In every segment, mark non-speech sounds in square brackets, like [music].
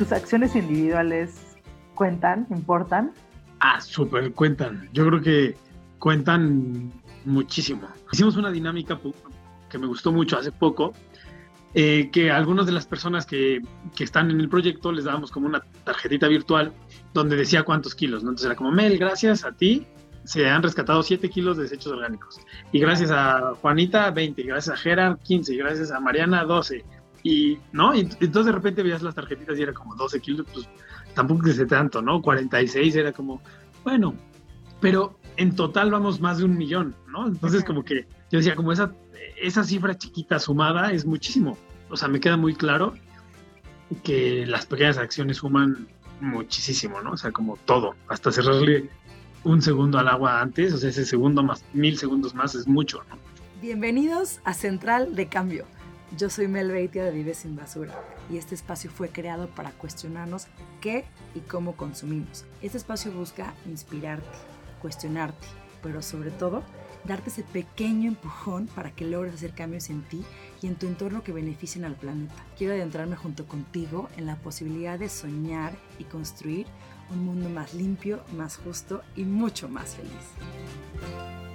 ¿tus acciones individuales cuentan, importan? Ah, súper cuentan. Yo creo que cuentan muchísimo. Hicimos una dinámica que me gustó mucho hace poco, eh, que a algunas de las personas que, que, están en el proyecto les dábamos como una tarjetita virtual donde decía cuántos kilos. Entonces era como, Mel, gracias a ti se han rescatado 7 kilos de desechos orgánicos. Y gracias a Juanita, 20, gracias a Gerard, 15, y gracias a Mariana, 12. Y, ¿no? Y entonces de repente veías las tarjetitas y era como 12 kilos, pues tampoco que sé tanto, ¿no? 46 era como, bueno, pero en total vamos más de un millón, ¿no? Entonces como que yo decía, como esa, esa cifra chiquita sumada es muchísimo. O sea, me queda muy claro que las pequeñas acciones suman muchísimo, ¿no? O sea, como todo, hasta cerrarle un segundo al agua antes, o sea, ese segundo más mil segundos más es mucho, ¿no? Bienvenidos a Central de Cambio. Yo soy Mel Beitia de Vive Sin Basura y este espacio fue creado para cuestionarnos qué y cómo consumimos. Este espacio busca inspirarte, cuestionarte, pero sobre todo darte ese pequeño empujón para que logres hacer cambios en ti y en tu entorno que beneficien al planeta. Quiero adentrarme junto contigo en la posibilidad de soñar y construir un mundo más limpio, más justo y mucho más feliz.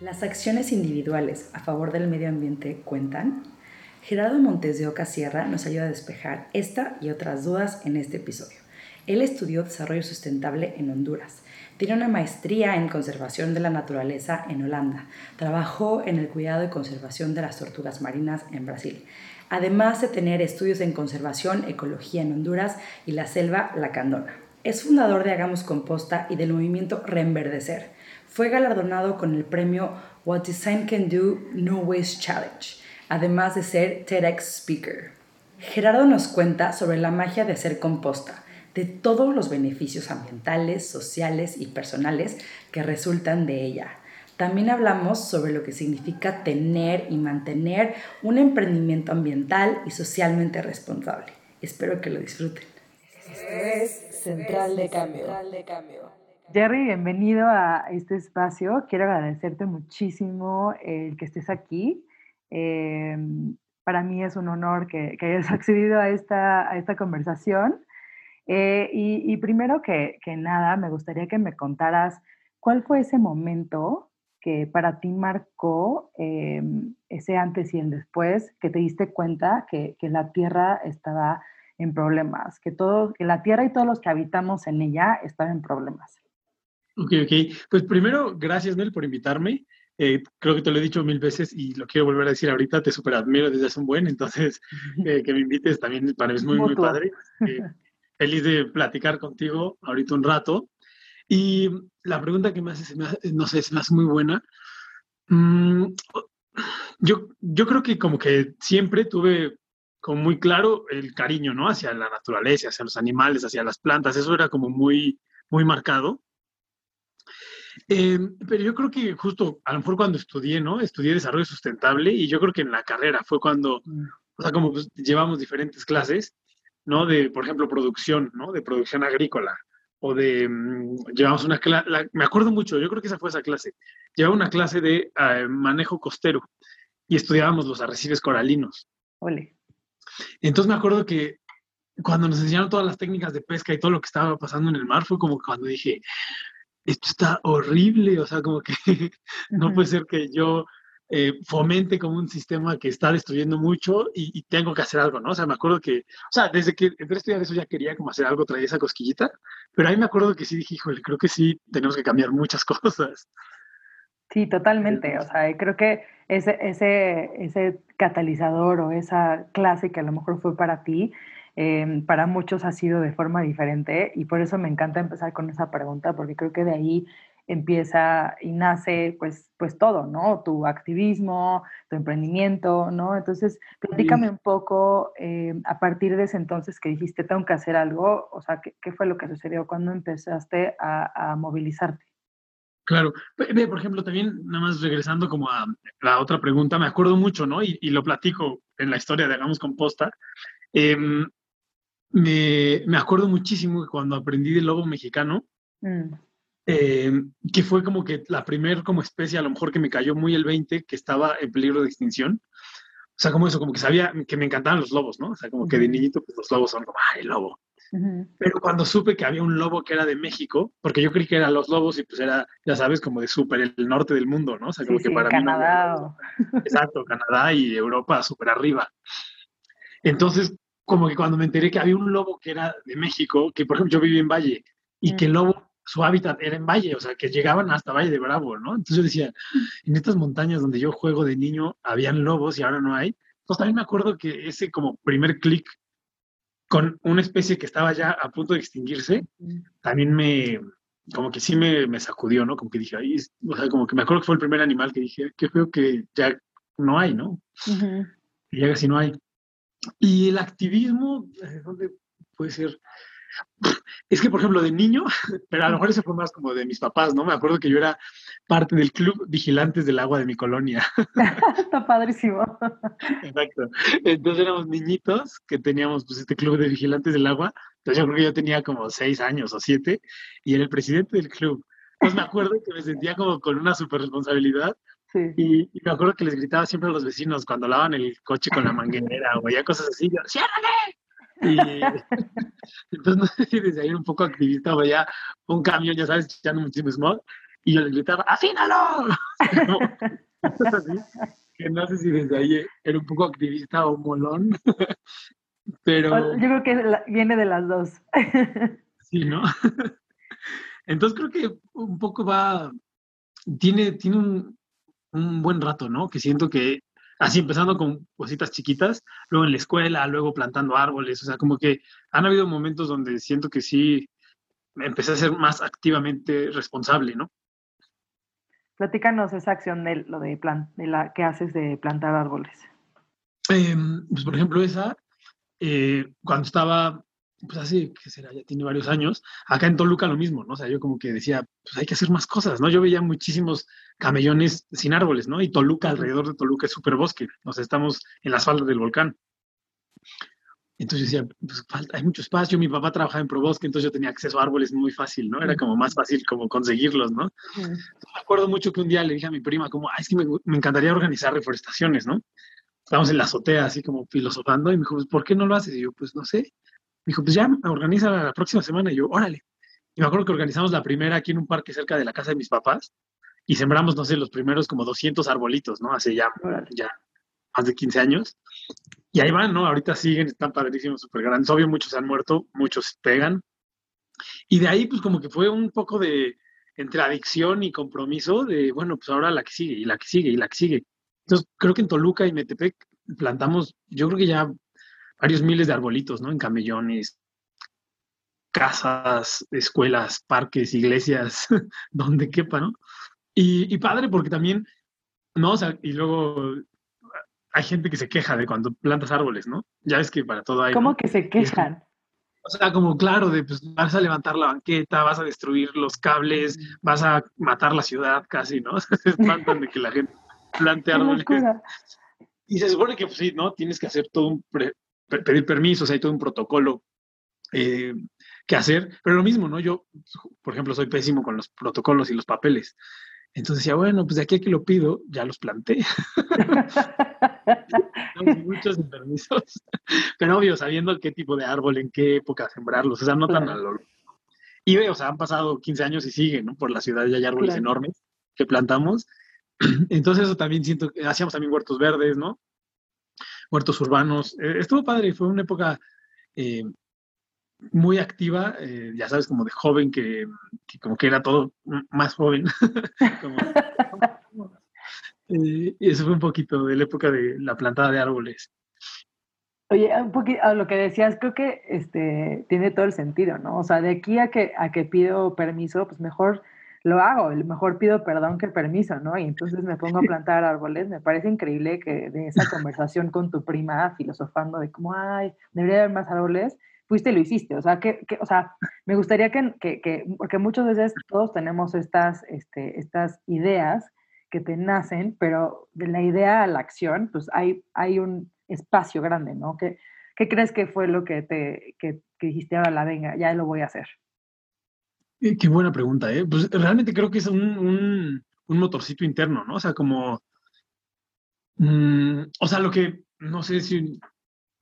¿Las acciones individuales a favor del medio ambiente cuentan? Gerardo Montes de Oca Sierra nos ayuda a despejar esta y otras dudas en este episodio. Él estudió desarrollo sustentable en Honduras. Tiene una maestría en conservación de la naturaleza en Holanda. Trabajó en el cuidado y conservación de las tortugas marinas en Brasil además de tener estudios en conservación, ecología en Honduras y la selva Lacandona. Es fundador de Hagamos Composta y del movimiento Reenverdecer. Fue galardonado con el premio What Design Can Do No Waste Challenge, además de ser TEDx Speaker. Gerardo nos cuenta sobre la magia de hacer composta, de todos los beneficios ambientales, sociales y personales que resultan de ella también hablamos sobre lo que significa tener y mantener un emprendimiento ambiental y socialmente responsable. Espero que lo disfruten. Esto es Central de Cambio. Jerry, bienvenido a este espacio. Quiero agradecerte muchísimo el que estés aquí. Em, para mí es un honor que, hayas [laughs] accedido a esta, conversación. Eh, y, primero que, nada, me gustaría que me contaras cuál fue ese momento que para ti marcó em, ese antes y el después, que te diste cuenta que, que, la Tierra estaba en problemas, que, todo, que la Tierra y todos los que habitamos en ella estaban en problemas. Ok, ok. Pues primero, gracias, Nel, por invitarme. Eh, creo que te lo he dicho mil veces y lo quiero volver a decir ahorita, te super admiro desde hace un buen, entonces [laughs] eh, que me invites también para mí es muy, muy padre. Eh, [laughs] feliz de platicar contigo ahorita un rato. Y la pregunta que me hace, no sé, me hace muy buena. Mm, yo, yo creo que como que siempre tuve como muy claro el cariño, ¿no? Hacia la naturaleza, hacia los animales, hacia las plantas. Eso era como muy, muy marcado. Em, pero yo creo que justo, a lo mejor cuando estudié, ¿no? Estudié desarrollo sustentable y yo creo que en la carrera fue cuando, mm. o sea, como pues, llevamos diferentes clases, ¿no? De, por ejemplo, producción, ¿no? De producción agrícola o de, mm, llevamos una clase, me acuerdo mucho, yo creo que esa fue esa clase, llevaba una clase de eh, manejo costero y estudiábamos los arrecifes coralinos. Ole. Entonces me acuerdo que cuando nos enseñaron todas las técnicas de pesca y todo lo que estaba pasando en el mar, fue como cuando dije, esto está horrible, o sea, como que [laughs] no puede ser que yo eh, fomente como un sistema que está destruyendo mucho y, tengo que hacer algo, ¿no? O sea, me acuerdo que, o sea, desde que entré a estudiar eso ya quería como hacer algo, traía esa cosquillita, pero ahí me acuerdo que sí dije, híjole, creo que sí, tenemos que cambiar muchas [laughs] cosas. Sí, totalmente. O sea, creo que ese, ese, ese catalizador o esa clase que a lo mejor fue para ti, em, para muchos ha sido de forma diferente y por eso me encanta empezar con esa pregunta, porque creo que de ahí empieza y nace pues, pues todo, ¿no? Tu activismo, tu emprendimiento, ¿no? Entonces, platícame un poco eh, a partir de ese entonces que dijiste, tengo que hacer algo, o sea, ¿qué, fue lo que sucedió cuando empezaste a, movilizarte? Claro, por ejemplo, también nada más regresando como a la otra pregunta, me acuerdo mucho, ¿no? Y, lo platico en la historia de Hagamos Composta. Em, me, me, acuerdo muchísimo que cuando aprendí del lobo mexicano, mm. Eh, que fue como que la primer como especie, a lo mejor que me cayó muy el 20, que estaba en peligro de extinción, sea, como eso, como que sabía que me encantaban los lobos, ¿no? O sea, como que de niñito, pues los lobos son como, ay, lobo. Pero cuando supe que había un lobo que era de México, porque yo creí que eran los lobos y pues era, ya sabes, como de súper el norte del mundo, ¿no? O sea, como que para Canadá. mí. Exacto, Canadá y Europa súper arriba. Entonces, como que cuando me enteré que había un lobo que era de México, que por ejemplo yo viví en Valle, y que el lobo, su hábitat era en Valle, o sea, que llegaban hasta Valle de Bravo, ¿no? Entonces yo decía, en estas montañas donde yo juego de niño, habían lobos y ahora no hay. Entonces también me acuerdo que ese como primer clic con una especie que estaba ya a punto de extinguirse, también me, como que sí me, me sacudió, ¿no? Como que dije, ahí, o sea, como que me acuerdo que fue el primer animal que dije, qué feo que ya no hay, ¿no? Y ya casi no hay. Y el activismo, eh, ¿dónde puede ser? Es que, por ejemplo, de niño, [laughs] pero a lo mejor ese fue más como de mis papás, ¿no? Me acuerdo que yo era parte del club Vigilantes del Agua de mi colonia. [laughs] Está padrísimo. Exacto. Entonces éramos niñitos que teníamos pues este club de Vigilantes del Agua. Entonces yo creo que yo tenía como seis años o siete y era el presidente del club. Entonces me acuerdo que me sentía como con una super responsabilidad y, me acuerdo que les gritaba siempre a los vecinos cuando lavaban el coche con la manguera o ya cosas así, yo, ¡ciérrale! Y [laughs] entonces no sé si desde ahí era un poco activista o ya un camión, ya sabes, echando muchísimo smog, y yo les gritaba, ¡afínalo! [laughs] que no sé si desde ahí era un poco activista o molón, [laughs] pero... Yo creo que viene de las dos. sí, ¿no? Entonces creo que un poco va, tiene, tiene un, un buen rato, ¿no? Que siento que así empezando con cositas chiquitas, luego en la escuela, luego plantando árboles, o sea, como que han habido momentos donde siento que sí empecé a ser más activamente responsable, ¿no? Platícanos esa acción de lo de, plan, de la que haces de plantar árboles. Em, pues por ejemplo, esa, eh, cuando estaba pues así, que será, ya tiene varios años, acá en Toluca lo mismo, ¿no? O sea, yo como que decía, pues hay que hacer más cosas, ¿no? Yo veía muchísimos camellones sin árboles, ¿no? Y Toluca, alrededor de Toluca es súper bosque, o sea, estamos en las faldas del volcán. Entonces yo decía, pues falta, hay mucho espacio, mi papá trabajaba en Probosque, entonces yo tenía acceso a árboles muy fácil, ¿no? Era como más fácil como conseguirlos, ¿no? me acuerdo mucho que un día le dije a mi prima como, ay, es que me, me encantaría organizar reforestaciones, ¿no? Estábamos en la azotea así como filosofando y me dijo, pues, ¿por qué no lo haces? Y yo, pues no sé dijo, pues ya, organiza la próxima semana. Y yo, órale. Y me acuerdo que organizamos la primera aquí en un parque cerca de la casa de mis papás y sembramos, no sé, los primeros como 200 arbolitos, ¿no? Hace ya, ya más de 15 años. Y ahí van, ¿no? Ahorita siguen, están padrísimos, súper grandes. Obvio, muchos han muerto, muchos pegan. Y de ahí, pues como que fue un poco de entre adicción y compromiso de, bueno, pues ahora la que sigue y la que sigue y la que sigue. Entonces, creo que en Toluca y Metepec plantamos, yo creo que ya varios miles de arbolitos, ¿no? En camellones, casas, escuelas, parques, iglesias, [laughs] donde quepa, ¿no? Y, padre porque también, ¿no? O sea, y luego hay gente que se queja de cuando plantas árboles, ¿no? Ya ves que para todo hay... ¿Cómo que se quejan? O sea, como claro, de pues vas a levantar la banqueta, vas a destruir los cables, vas a matar la ciudad casi, ¿no? [laughs] se espantan de que la gente plante [laughs] árboles. Y se supone que pues, sí, ¿no? Tienes que hacer todo un pedir permisos, hay todo un protocolo eh, que hacer, pero lo mismo, ¿no? Yo, por ejemplo, soy pésimo con los protocolos y los papeles. Entonces decía, bueno, pues de aquí a que lo pido, ya los planté. [laughs] Muchos permisos. Pero obvio, sabiendo qué tipo de árbol, en qué época sembrarlos, o sea, no tan a lo... Y o sea, han pasado 15 años y siguen, ¿no? Por la ciudad ya hay árboles enormes que plantamos. [clears throat] Entonces eso también siento, que hacíamos también huertos verdes, ¿no? Huertos urbanos. Eh, estuvo padre, fue una época eh, muy activa, eh, ya sabes, como de joven, que, como que era todo más joven. [laughs] y eso fue un poquito de la época de la plantada de árboles. Oye, un poquito a lo que decías, creo que este, tiene todo el sentido, ¿no? O sea, de aquí a que, a que pido permiso, pues mejor lo hago, mejor pido perdón que permiso, ¿no? Y entonces me pongo a [laughs] plantar árboles. Me parece increíble que de esa conversación con tu prima, filosofando de cómo, ay, debería haber más árboles, fuiste y lo hiciste. O sea, que, que o sea me gustaría que, que, que, porque muchas veces todos tenemos estas, este, estas ideas que te nacen, pero de la idea a la acción, pues hay, hay un espacio grande, ¿no? ¿Qué, ¿Qué crees que fue lo que te que, que dijiste ahora la venga, ya lo voy a hacer? Eh, qué buena pregunta, ¿eh? Pues realmente creo que es un, motorcito interno, ¿no? O sea, como... Mm, o sea, lo que no sé si,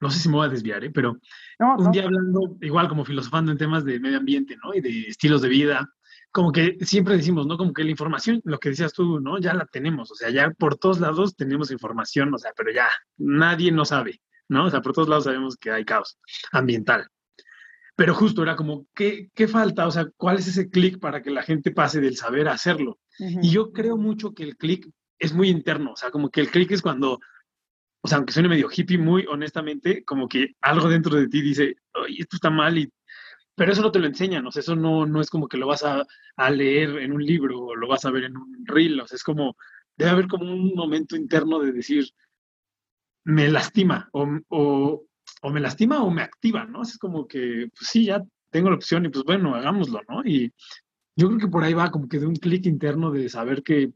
no sé si me voy a desviar, ¿eh? pero un día hablando, igual como filosofando en temas de medio ambiente, ¿no? Y de estilos de vida, como que siempre decimos, ¿no? Como que la información, lo que decías tú, ¿no? Ya la tenemos, o sea, ya por todos lados tenemos información, o sea, pero ya nadie no sabe, ¿no? O sea, por todos lados sabemos que hay caos ambiental. Pero justo era como, ¿qué, qué falta? O sea, ¿cuál es ese clic para que la gente pase del saber a hacerlo? Y yo creo mucho que el clic es muy interno, o sea, como que el clic es cuando, o sea, aunque suene medio hippie, muy honestamente, como que algo dentro de ti dice, Ay, esto está mal y pero eso no te lo enseñan, o sea, eso no, no es como que lo vas a, leer en un libro o lo vas a ver en un reel, o sea, es como, debe haber como un momento interno de decir, me lastima, o, o, me lastima o me activa, ¿no? Es como que, pues sí, ya tengo la opción y pues bueno, hagámoslo, ¿no? Y yo creo que por ahí va como que de un clic interno de saber que,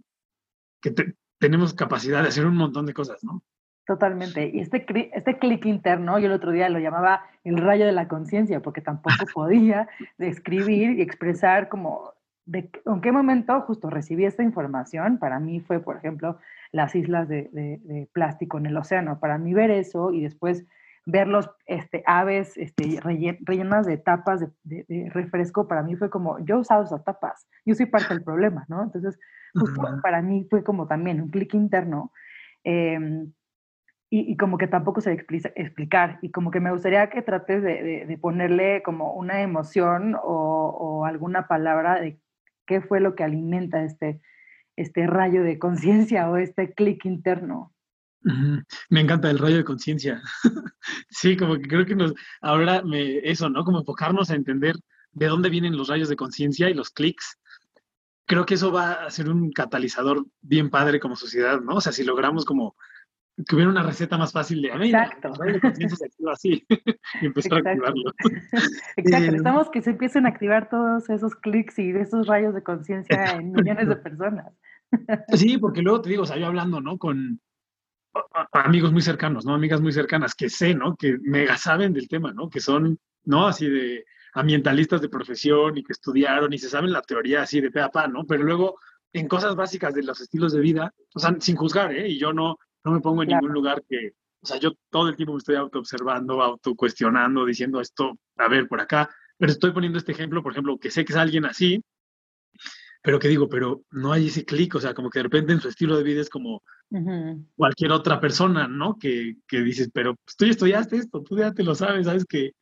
que tenemos capacidad de hacer un montón de cosas, ¿no? Totalmente. Y este, este clic interno, yo el otro día lo llamaba el rayo de la conciencia, porque tampoco [laughs] podía describir y expresar como de en qué momento justo recibí esta información. Para mí fue, por ejemplo, las islas de, plástico en el océano. Para mí ver eso y después ver los este, aves este, rellenas de tapas de, refresco, para mí fue como, yo he usado esas tapas, yo soy parte del problema, ¿no? Entonces, justo para mí fue como también un clic interno. Em, y, como que tampoco se explica, explicar. Y como que me gustaría que trates de, ponerle como una emoción o, alguna palabra de qué fue lo que alimenta este, este rayo de conciencia o este clic interno. Me encanta el rayo de conciencia. [laughs] sí, como que creo que nos, ahora me, eso, ¿no? Como enfocarnos a entender de dónde vienen los rayos de conciencia y los clics. Creo que eso va a ser un catalizador bien padre como sociedad, ¿no? O sea, si logramos como que hubiera una receta más fácil de, Exacto. así [laughs] y empezar a activarlo. [laughs] Exacto, eh, necesitamos que se empiecen a activar todos esos clics y esos rayos de conciencia en millones de personas. Sí, porque luego te digo, o sea, yo hablando, ¿no? Con amigos muy cercanos, ¿no? Amigas muy cercanas que sé, ¿no? Que mega saben del tema, ¿no? Que son, ¿no? Así de ambientalistas de profesión y que estudiaron y se saben la teoría así de pe a pa, ¿no? Pero luego en cosas básicas de los estilos de vida, o sea, sin juzgar, ¿eh? Y yo no, no me pongo en ningún lugar que, o sea, yo todo el tiempo me estoy auto-observando, auto-cuestionando, diciendo esto, a ver, por acá, pero estoy poniendo este ejemplo, por ejemplo, que sé que es alguien así, pero que digo, pero no hay ese clic, o sea, como que de repente en su estilo de vida es como cualquier otra persona, ¿no? Que, que dices, pero pues, tú ya estudiaste esto, tú ya te lo sabes, ¿sabes? Que...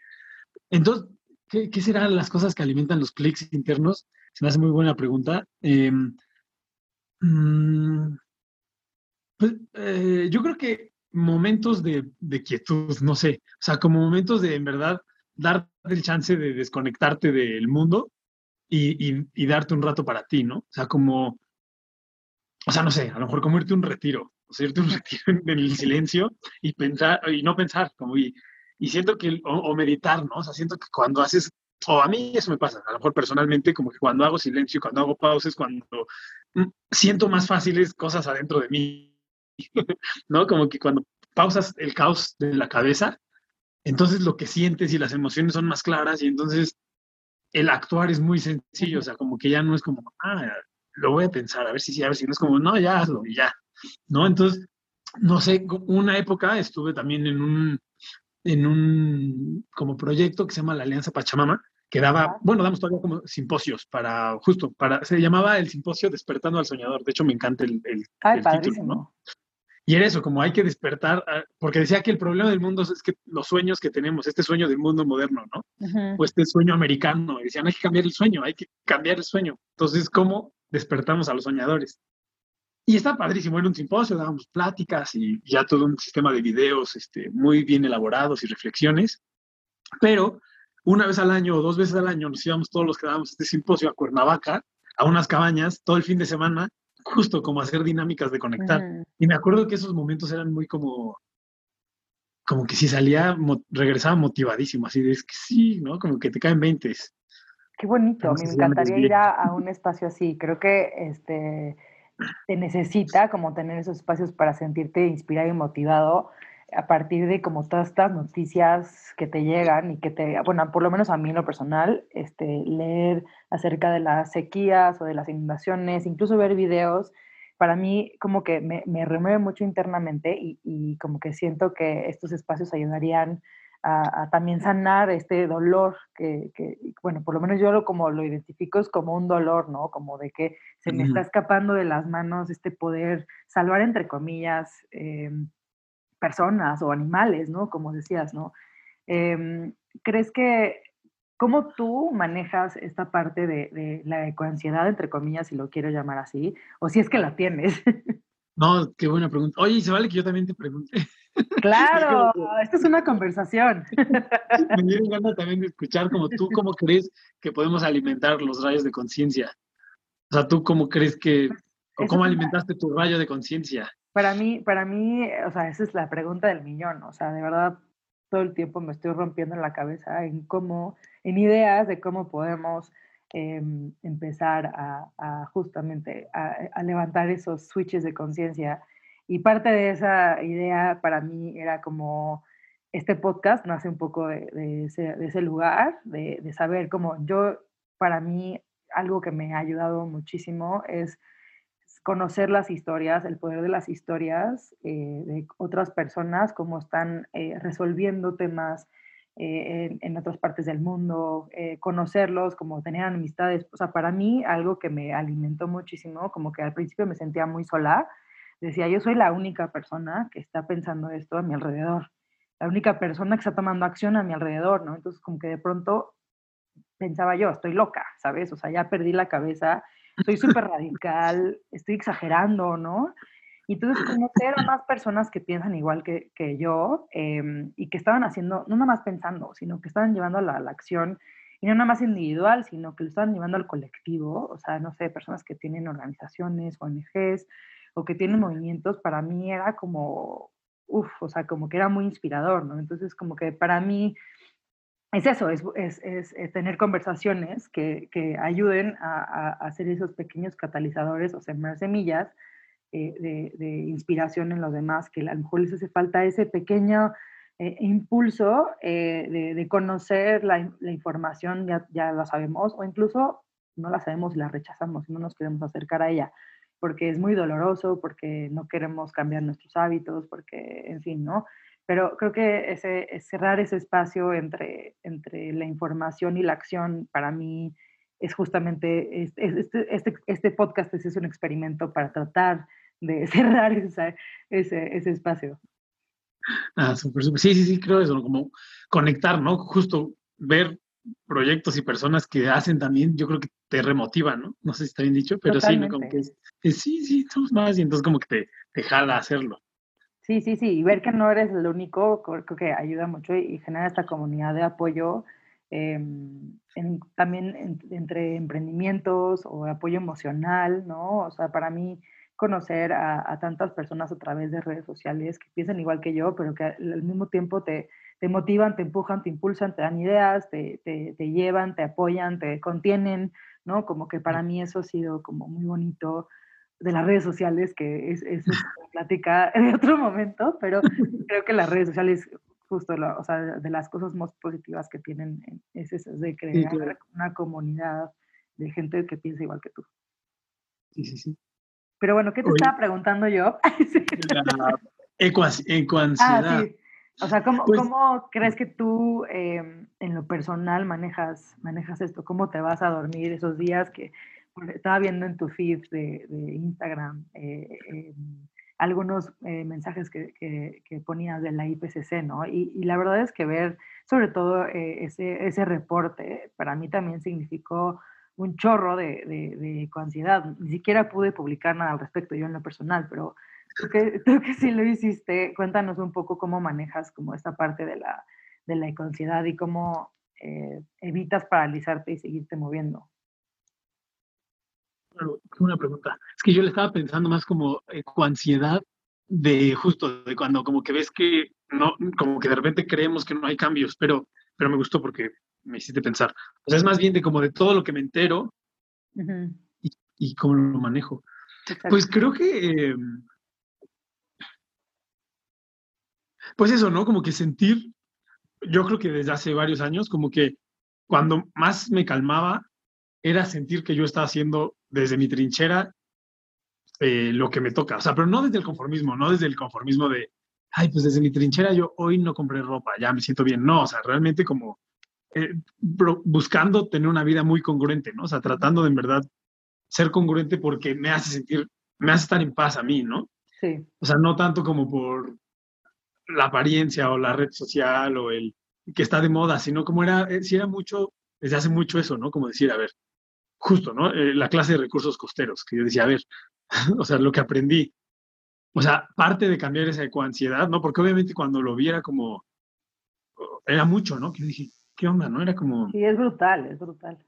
Entonces, ¿qué, ¿qué, serán las cosas que alimentan los clics internos? Se me hace muy buena pregunta. Eh, pues, eh, yo creo que momentos de, quietud, no sé, o sea, como momentos de en verdad darte el chance de desconectarte del mundo y, darte un rato para ti, ¿no? O sea, como, o sea, no sé, a lo mejor como irte un retiro, o sea, irte un [laughs] retiro en, el silencio y pensar, y no pensar, como, y, y siento que, o, meditar, ¿no? O sea, siento que cuando haces o a mí eso me pasa, a lo mejor personalmente, como que cuando hago silencio, cuando hago pausas, cuando mm, siento más fáciles cosas adentro de mí, [laughs] ¿no? Como que cuando pausas el caos de la cabeza, entonces lo que sientes y las emociones son más claras y entonces el actuar es muy sencillo, o sea, como que ya no es como, ah, lo voy a pensar, a ver si sí, a ver si no es como, no, ya hazlo y ya, ¿no? Entonces, no sé, una época estuve también en un, en un como proyecto que se llama la Alianza Pachamama, que daba, bueno, damos todavía como simposios para, justo, para, se llamaba el simposio Despertando al Soñador, de hecho me encanta el, el, título, ¿no? Y era eso, como hay que despertar, porque decía que el problema del mundo es que los sueños que tenemos, este sueño del mundo moderno, ¿no? O este sueño americano, y decían, hay que cambiar el sueño, hay que cambiar el sueño. Entonces, ¿cómo despertamos a los soñadores? Y está padrísimo, era un simposio, dábamos pláticas y ya todo un sistema de videos este, muy bien elaborados y reflexiones, pero una vez al año o dos veces al año nos íbamos todos los que dábamos este simposio a Cuernavaca, a unas cabañas, todo el fin de semana, justo como hacer dinámicas de conectar. Y me acuerdo que esos momentos eran muy como, como que si salía, regresaba motivadísimo, así de es que sí, ¿no? Como que te caen veintes. Qué bonito, me encantaría ir a, un espacio así. Creo que este, te necesita como tener esos espacios para sentirte inspirado y motivado a partir de como todas estas noticias que te llegan y que te, bueno, por lo menos a mí en lo personal, este, leer acerca de las sequías o de las inundaciones, incluso ver videos para mí como que me, me remueve mucho internamente y, y, como que siento que estos espacios ayudarían a, también sanar este dolor que, que, bueno, por lo menos yo lo como lo identifico es como un dolor, ¿no? Como de que se me está escapando de las manos este poder salvar, entre comillas, eh, personas o animales, ¿no? Como decías, ¿no? Em, ¿Crees que ¿Cómo tú manejas esta parte de, de, la ecoansiedad, entre comillas, si lo quiero llamar así? O si es que la tienes. [laughs] No, qué buena pregunta. Oye, se vale que yo también te pregunte. [laughs] Claro, esta es una conversación. [laughs] Me dieron ganas también de escuchar como tú, ¿cómo crees que podemos alimentar los rayos de conciencia? O sea, ¿tú cómo crees que, o cómo alimentaste tu rayo de conciencia? Para mí, para mí, o sea, esa es la pregunta del millón. O sea, de verdad, todo el tiempo me estoy rompiendo en la cabeza en cómo, en ideas de cómo podemos em, empezar a, justamente a, levantar esos switches de conciencia. Y parte de esa idea para mí era como este podcast nace un poco de, ese, lugar, de, de, saber cómo yo, para mí, algo que me ha ayudado muchísimo es conocer las historias, el poder de las historias eh, de otras personas, cómo están eh, resolviendo temas eh, en, otras partes del mundo, conocerlos, como tener amistades. O sea, para mí algo que me alimentó muchísimo, como que al principio me sentía muy sola, decía, yo soy la única persona que está pensando esto a mi alrededor, la única persona que está tomando acción a mi alrededor, ¿no? Entonces, como que de pronto pensaba yo, estoy loca, ¿sabes? O sea, ya perdí la cabeza soy súper radical, estoy exagerando, ¿no? Y entonces conocer a más personas que piensan igual que, que yo em, y que estaban haciendo, no nada más pensando, sino que estaban llevando a la, la, acción, y no nada más individual, sino que lo estaban llevando al colectivo, o sea, no sé, personas que tienen organizaciones, ONGs, o que tienen movimientos, para mí era como, uff, o sea, como que era muy inspirador, ¿no? Entonces, como que para mí es eso, es, es, es, tener conversaciones que, que ayuden a, a, hacer esos pequeños catalizadores o sembrar semillas eh, de, inspiración en los demás, que a lo mejor les hace falta ese pequeño eh, impulso eh, de, de, conocer la, la información, ya, ya, la sabemos, o incluso no la sabemos y la rechazamos y no nos queremos acercar a ella, porque es muy doloroso, porque no queremos cambiar nuestros hábitos, porque, en fin, ¿no? Pero creo que ese, cerrar ese espacio entre, entre la información y la acción para mí es justamente, este, este, este, podcast es un experimento para tratar de [laughs] cerrar ese, ese espacio. Ah, súper, súper. Sí, sí, sí, creo eso, como conectar, ¿no? Justo ver proyectos y personas que hacen también, yo creo que te remotivan, ¿no? No sé si está bien dicho, pero sí, como que, sí, sí, somos más y entonces como que te, te jala a hacerlo. Sí, sí, sí, y ver que no eres el único, creo que ayuda mucho y, genera esta comunidad de apoyo em, también entre emprendimientos o apoyo emocional, ¿no? O sea, para mí conocer a, tantas personas a través de redes sociales que piensan igual que yo, pero que al mismo tiempo te, te motivan, te empujan, te impulsan, te dan ideas, te, te, te, llevan, te apoyan, te contienen, ¿no? Como que para mí eso ha sido como muy bonito de las redes sociales, que es, es [laughs] una plática [laughs] de otro momento, pero creo que las redes sociales, justo, o sea, de las cosas más positivas que tienen es eso, de crear una comunidad de gente que piensa igual que tú. Sí, sí, sí. Pero bueno, ¿qué te estaba preguntando yo? [laughs] Ecoansiedad. Ah, sí. O sea, ¿cómo, pues ¿cómo crees que tú em, en lo personal manejas, manejas esto? ¿Cómo te vas a dormir esos días que estaba viendo en tu feed de, Instagram eh, em, algunos eh, mensajes que, que, ponías de la IPCC, ¿no? Y, la verdad es que ver sobre todo eh, ese, ese reporte para mí también significó un chorro de, de, ansiedad. Ni siquiera pude publicar nada al respecto yo en lo personal, pero tú que, tú que sí lo hiciste, cuéntanos un poco cómo manejas como esta parte de la, de la ansiedad y cómo evitas paralizarte y seguirte moviendo una pregunta. Es que yo le estaba pensando más como ansiedad de justo, de cuando como que ves que no, como que de repente creemos que no hay cambios, pero, pero me gustó porque me hiciste pensar. O sea, es más bien de como de todo lo que me entero y, y, cómo lo manejo. Pues creo que, em, pues eso, ¿no? Como que sentir, yo creo que desde hace varios años, como que cuando más me calmaba era sentir que yo estaba haciendo desde mi trinchera eh, lo que me toca. O sea, pero no desde el conformismo, no desde el conformismo de, ay, pues desde mi trinchera yo hoy no compré ropa, ya me siento bien. No, o sea, realmente como eh, buscando tener una vida muy congruente, ¿no? O sea, tratando de en verdad ser congruente porque me hace sentir, me hace estar en paz a mí, ¿no? Sí. O sea, no tanto como por la apariencia o la red social o el que está de moda, sino como era, eh, si era mucho, desde hace mucho eso, ¿no? Como decir, a ver, justo, ¿no? Eh, la clase de recursos costeros, que yo decía, a ver, [laughs] o sea, lo que aprendí, o sea, parte de cambiar esa ecoansiedad, ¿no? Porque obviamente cuando lo viera como, era mucho, ¿no? Que yo dije, ¿qué onda, no? Era como... Sí, es brutal, es brutal.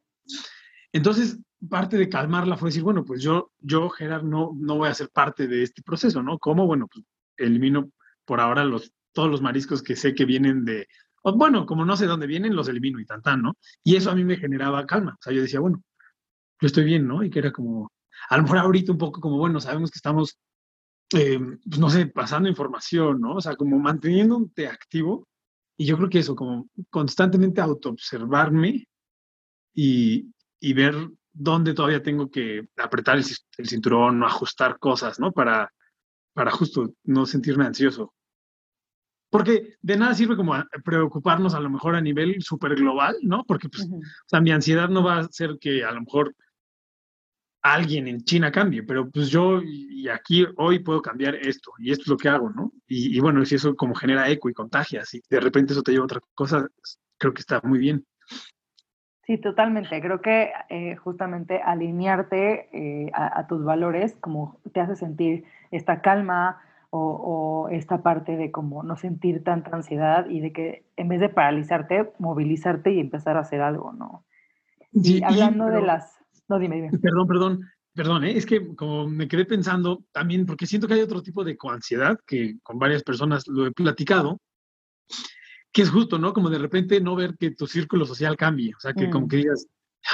Entonces, parte de calmarla fue decir, bueno, pues yo, yo, Gerard, no, no voy a ser parte de este proceso, ¿no? ¿Cómo? Bueno, pues elimino por ahora los, todos los mariscos que sé que vienen de, bueno, como no sé dónde vienen, los elimino y tan, ¿no? Y eso a mí me generaba calma. O sea, yo decía, bueno, yo estoy bien, ¿no? Y que era como, a lo mejor ahorita un poco como, bueno, sabemos que estamos, eh, pues no sé, pasando información, ¿no? O sea, como manteniéndote activo. Y yo creo que eso, como constantemente autoobservarme y, y ver dónde todavía tengo que apretar el, el cinturón o ajustar cosas, ¿no? Para, para justo no sentirme ansioso. Porque de nada sirve como preocuparnos a lo mejor a nivel súper global, ¿no? Porque pues, o sea, mi ansiedad no va a hacer que a lo mejor alguien en China cambie, pero pues yo y aquí hoy puedo cambiar esto y esto es lo que hago, ¿no? Y, bueno, si eso como genera eco y contagias y de repente eso te lleva a otra cosa, creo que está muy bien. Sí, totalmente. Creo que eh, justamente alinearte eh, a, a, tus valores como te hace sentir esta calma, o, esta parte de como no sentir tanta ansiedad y de que en vez de paralizarte, movilizarte y empezar a hacer algo, ¿no? Y hablando de las... No, dime, dime. Perdón, perdón, perdón, ¿eh? es que como me quedé pensando también, porque siento que hay otro tipo de coansiedad que con varias personas lo he platicado, que es justo, ¿no? Como de repente no ver que tu círculo social cambie, o sea, que como mm. que digas,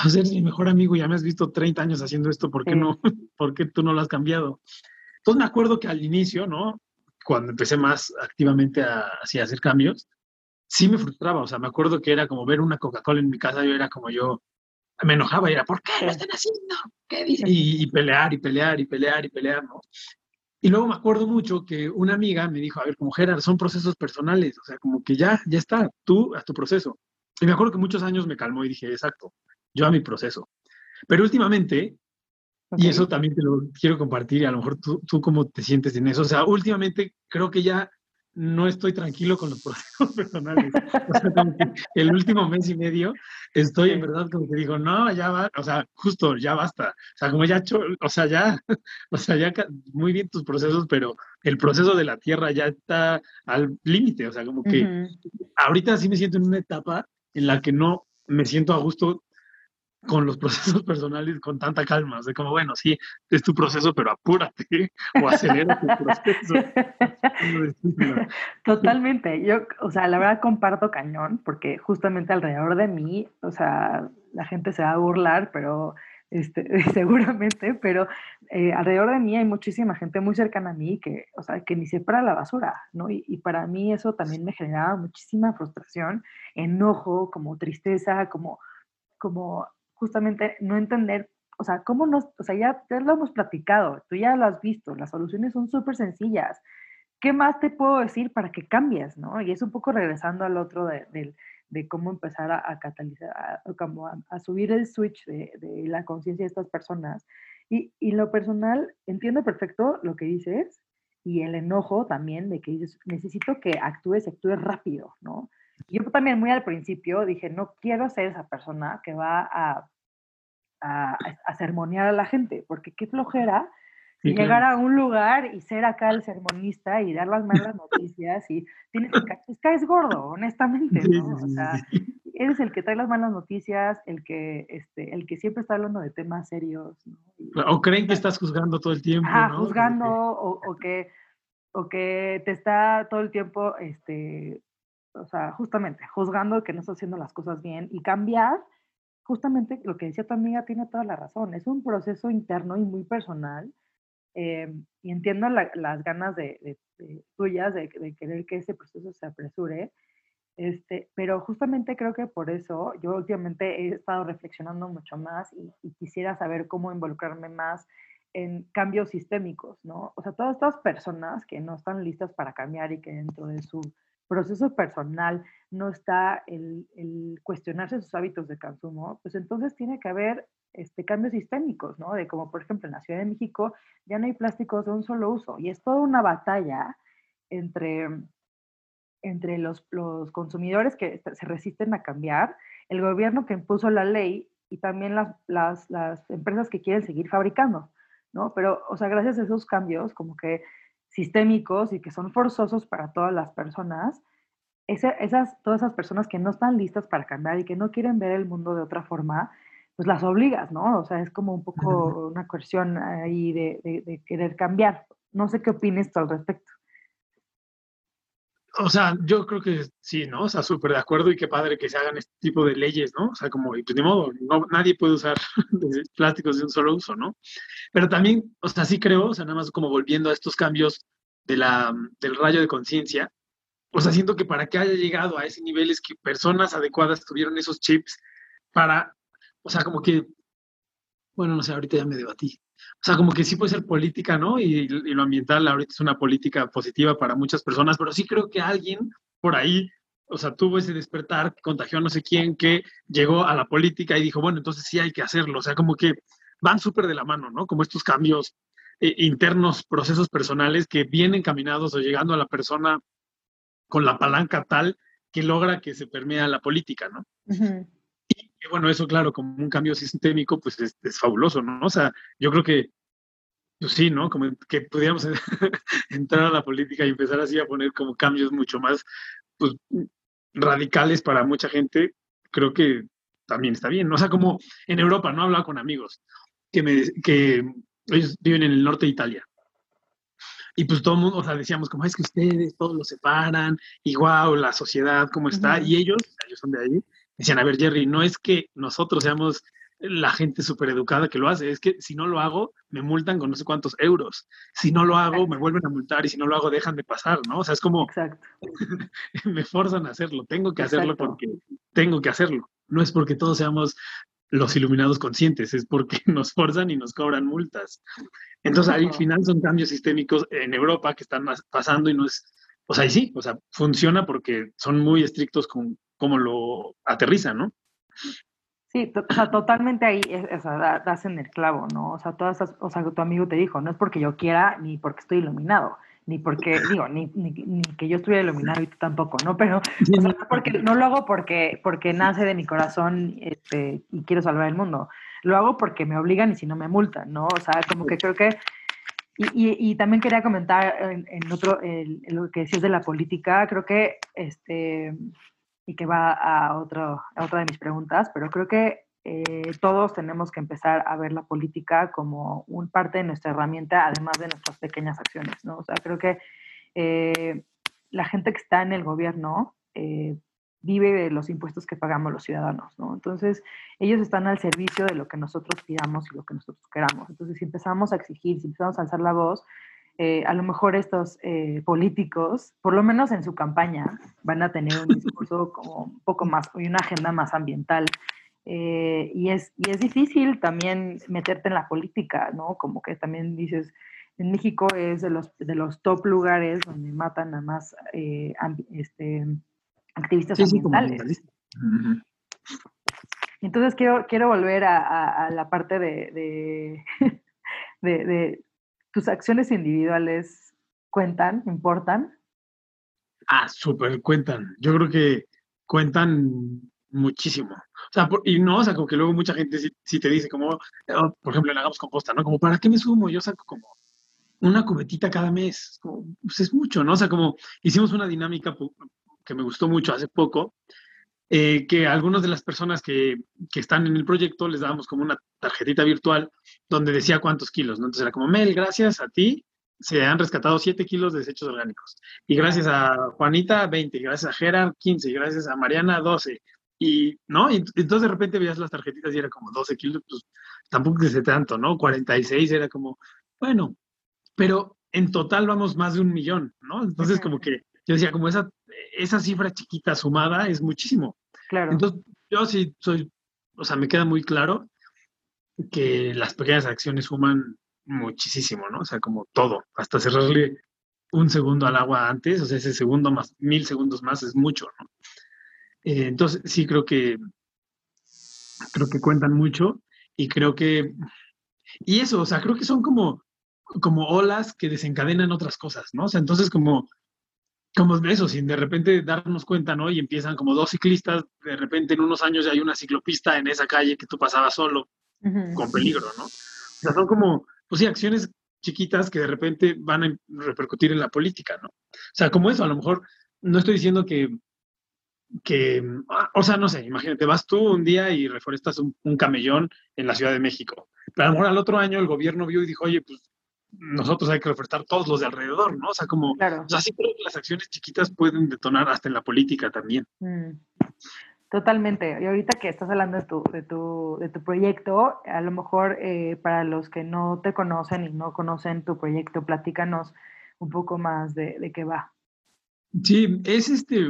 a ser mi mejor amigo, ya me has visto 30 años haciendo esto, ¿por qué no? [laughs] ¿Por qué tú no lo has cambiado? Entonces me acuerdo que al inicio, ¿no? Cuando empecé más activamente a, hacer cambios, sí me frustraba. O sea, me acuerdo que era como ver una Coca-Cola en mi casa, yo era como yo, me enojaba y era, ¿por qué lo están haciendo? ¿Qué dicen? Y, pelear y pelear y pelear y pelear, ¿no? Y luego me acuerdo mucho que una amiga me dijo, a ver, como Gerard, son procesos personales, o sea, como que ya, ya está, tú a tu proceso. Y me acuerdo que muchos años me calmó y dije, exacto, yo a mi proceso. Pero últimamente y eso también te lo quiero compartir y a lo mejor tú, tú cómo te sientes en eso. O sea, últimamente creo que ya no estoy tranquilo con los [laughs] procesos personales. O sea, como que el último mes y medio estoy en verdad como que digo, no, ya va, o sea, justo, ya basta. O sea, como ya, o sea, ya, [laughs] o sea, ya muy bien tus procesos, pero el proceso de la tierra ya está al límite. O sea, como que ahorita sí me siento en una etapa en la que no me siento a gusto con los [laughs] procesos personales con tanta calma. O sea, como, bueno, sí, es tu proceso, pero apúrate [laughs] o acelera tu proceso. [laughs] Totalmente. Yo, o sea, la verdad comparto cañón, porque justamente alrededor de mí, o sea, la gente se va a burlar, pero este, seguramente, pero eh, alrededor de mí hay muchísima gente muy cercana a mí que, o sea, que ni se para la basura, ¿no? Y, y, para mí eso también me generaba muchísima frustración, enojo, como tristeza, como, como justamente no entender, o sea, cómo nos, o sea, ya, lo hemos platicado, tú ya lo has visto, las soluciones son súper sencillas. ¿Qué más te puedo decir para que cambies, no? Y es un poco regresando al otro de, de, cómo empezar a, catalizar, a, como a, subir el switch de, de la conciencia de estas personas. Y, y lo personal, entiendo perfecto lo que dices y el enojo también de que dices, necesito que actúes, actúes rápido, ¿no? Yo también muy al principio dije, no quiero ser esa persona que va a a, a, sermonear a la gente, porque qué flojera llegar a un lugar y ser acá el sermonista y dar las malas noticias y tienes que pues, caes gordo, [laughs] honestamente, ¿no? O sea, eres el que trae las malas noticias, el que, este, el que siempre está hablando de temas serios, o creen que estás juzgando todo el tiempo, ¿no? juzgando, o, o, [laughs] que, o que te está todo el tiempo, este, o sea, justamente, juzgando que no estás haciendo las cosas bien y cambiar justamente lo que decía tu amiga tiene toda la razón. Es un proceso interno y muy personal. Eh, y entiendo las ganas de, tuyas de, querer que ese proceso se apresure. Este, pero justamente creo que por eso yo últimamente he estado reflexionando mucho más y, quisiera saber cómo involucrarme más en cambios sistémicos, ¿no? O sea, todas estas personas que no están listas para cambiar y que dentro de su proceso personal no está el, cuestionarse sus hábitos de consumo, pues entonces tiene que haber este, cambios sistémicos, ¿no? De como, por ejemplo, en la Ciudad de México ya no hay plásticos de un solo uso y es toda una batalla entre, entre los, los consumidores que se resisten a cambiar, el gobierno que impuso la ley y también las, las, las empresas que quieren seguir fabricando, ¿no? Pero, o sea, gracias a esos cambios como que sistémicos y que son forzosos para todas las personas, esas, todas esas personas que no están listas para cambiar y que no quieren ver el mundo de otra forma, pues las obligas, ¿no? O sea, es como un poco una cuestión ahí de, de querer cambiar. No sé qué opines tú al respecto. O sea, yo creo que sí, ¿no? O sea, súper de acuerdo y qué padre que se hagan este tipo de leyes, ¿no? O sea, como, y pues de modo, no, nadie puede usar [laughs] plásticos de un solo uso, ¿no? Pero también, o sea, sí creo, o sea, nada más como volviendo a estos cambios de la, del rayo de conciencia, o sea, siento que para que haya llegado a ese nivel es que personas adecuadas tuvieron esos chips para, o sea, como que, bueno, no sé, ahorita ya me debatí, o sea, como que sí puede ser política, ¿no? Y, lo ambiental ahorita es una política positiva para muchas personas, pero sí creo que alguien por ahí, o sea, tuvo ese despertar, contagió a no sé quién, que llegó a la política y dijo, bueno, entonces sí hay que hacerlo. O sea, como que van súper de la mano, ¿no? Como estos cambios eh, internos, procesos personales que vienen caminados o llegando a la persona con la palanca tal que logra que se permea la política, ¿no? Y bueno, eso claro, como un cambio sistémico, pues es, fabuloso, ¿no? O sea, yo creo que, pues sí, ¿no? Como que pudiéramos [laughs] entrar a la política y empezar así a poner como cambios mucho más, pues, radicales para mucha gente, creo que también está bien, ¿no? O sea, como en Europa, ¿no? Hablaba con amigos que, me, que ellos viven en el norte de Italia. Y pues todo el mundo, o sea, decíamos como es que ustedes todos lo separan y wow, la sociedad cómo está. Y ellos, ellos son de ahí, Decían, a ver, Jerry, no es que nosotros seamos la gente súper educada que lo hace, es que si no lo hago, me multan con no sé cuántos euros. Si no lo hago, me vuelven a multar y si no lo hago, dejan de pasar, ¿no? O sea, es como, [laughs] me forzan a hacerlo, tengo que hacerlo porque tengo que hacerlo. No es porque todos seamos los iluminados conscientes, es porque [laughs] nos forzan y nos cobran multas. Entonces, al final son cambios sistémicos en Europa que están pasando y no es, o sea, y sí, o sea, funciona porque son muy estrictos con cómo lo aterriza, ¿no? Sí, o sea, totalmente ahí, o sea, das en el clavo, ¿no? O sea, todas esas, o sea, tu amigo te dijo, no es porque yo quiera ni porque estoy iluminado, ni porque, [laughs] digo, ni, ni, que yo estuviera iluminado y tú tampoco, ¿no? Pero o sea, porque, no lo hago porque, porque nace de mi corazón este, y quiero salvar el mundo. Lo hago porque me obligan y si no me multan, ¿no? O sea, como que creo que y, y, también quería comentar en, en otro, en lo que decías de la política, creo que este, y que va a, otro, a otra de mis preguntas, pero creo que eh, todos tenemos que empezar a ver la política como un parte de nuestra herramienta, además de nuestras pequeñas acciones, ¿no? O sea, creo que eh, la gente que está en el gobierno eh, vive de los impuestos que pagamos los ciudadanos, ¿no? Entonces, ellos están al servicio de lo que nosotros pidamos y lo que nosotros queramos. Entonces, si empezamos a exigir, si empezamos a alzar la voz, eh, a lo mejor estos eh, políticos, por lo menos en su campaña, van a tener un discurso como un poco más, y una agenda más ambiental. Eh, y, es, y es difícil también meterte en la política, ¿no? Como que también dices, en México es de los, de los top lugares donde matan a más este, activistas ambientales. Entonces quiero, quiero volver a, la parte de, de [laughs] ¿Tus acciones individuales cuentan, importan? Ah, súper cuentan. Yo creo que cuentan muchísimo. O sea, y no, o sea, como que luego mucha gente sí, te dice, como, oh, por ejemplo, en Hagamos Composta, ¿no? Como, ¿para qué me sumo? Yo saco como una cubetita cada mes. Pues es mucho, ¿no? O sea, como hicimos una dinámica que me gustó mucho hace poco, eh, que algunas de las personas que, que, están en el proyecto les dábamos como una tarjetita virtual donde decía cuántos kilos, ¿no? Entonces era como, Mel, gracias a ti se han rescatado 7 kilos de desechos orgánicos. Y gracias a Juanita, 20, gracias a Gerard, 15, gracias a Mariana, 12. Y, ¿no? Y entonces de repente veías las tarjetitas y era como 12 kilos, pues tampoco es tanto, ¿no? 46 era como, bueno, pero en total vamos más de un millón, ¿no? Entonces como que yo decía, como esa, esa cifra chiquita sumada es muchísimo. Claro. Entonces yo sí soy, o sea, me queda muy claro que las pequeñas acciones suman muchísimo, ¿no? O sea, como todo, hasta cerrarle un segundo al agua antes, o sea, ese segundo más mil segundos más es mucho, ¿no? Eh, entonces, sí creo que creo que cuentan mucho y creo que y eso, o sea, creo que son como como olas que desencadenan otras cosas, ¿no? O sea, entonces como como eso, sin de repente darnos cuenta, ¿no? Y empiezan como dos ciclistas, de repente en unos años ya hay una ciclopista en esa calle que tú pasabas solo, con peligro, ¿no? O sea, son como, pues sí, acciones chiquitas que de repente van a repercutir en la política, ¿no? O sea, como eso, a lo mejor no estoy diciendo que, que o sea, no sé, imagínate, vas tú un día y reforestas un, un camellón en la Ciudad de México. Pero a lo mejor al otro año el gobierno vio y dijo, oye, pues nosotros hay que reforestar todos los de alrededor, ¿no? O sea, como, Claro. o sea, sí creo que las acciones chiquitas pueden detonar hasta en la política también. Mm, Totalmente. Y ahorita que estás hablando de tu, de tu, de tu proyecto, a lo mejor eh, para los que no te conocen y no conocen tu proyecto, platícanos un poco más de, de qué va. Sí, es este,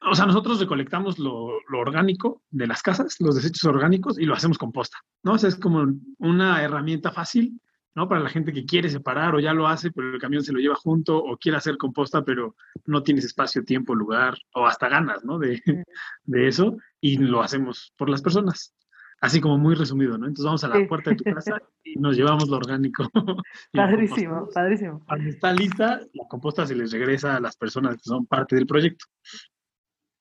o sea, nosotros recolectamos lo, orgánico de las casas, los desechos orgánicos, y lo hacemos composta, ¿no? Es como una herramienta fácil, ¿no? Para la gente que quiere separar o ya lo hace, pero el camión se lo lleva junto, o quiere hacer composta, pero no tienes espacio, tiempo, lugar, o hasta ganas, ¿no? De, [laughs] de eso, y lo hacemos por las personas. Así como muy resumido, ¿no? Entonces vamos a la puerta de tu casa y nos llevamos lo orgánico. [laughs] Padrísimo, padrísimo. Cuando está lista, la composta se les regresa a las personas que son parte del proyecto.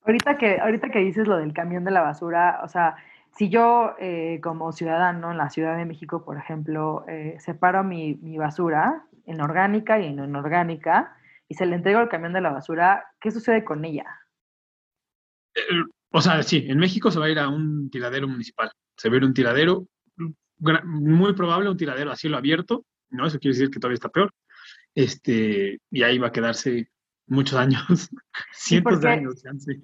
Ahorita que, ahorita que dices lo del camión de la basura, o sea, si yo eh, como ciudadano en la Ciudad de México, por ejemplo, eh, separo mi, mi basura en orgánica y en no inorgánica y se le entrego al camión de la basura, ¿qué sucede con ella? Eh, O sea, sí, en México se va a ir a un tiradero municipal. Se va a ir a un tiradero, muy probable un tiradero a cielo abierto, ¿no? Eso quiere decir que todavía está peor. Este, y ahí va a quedarse muchos años, [laughs] cientos de años. chance.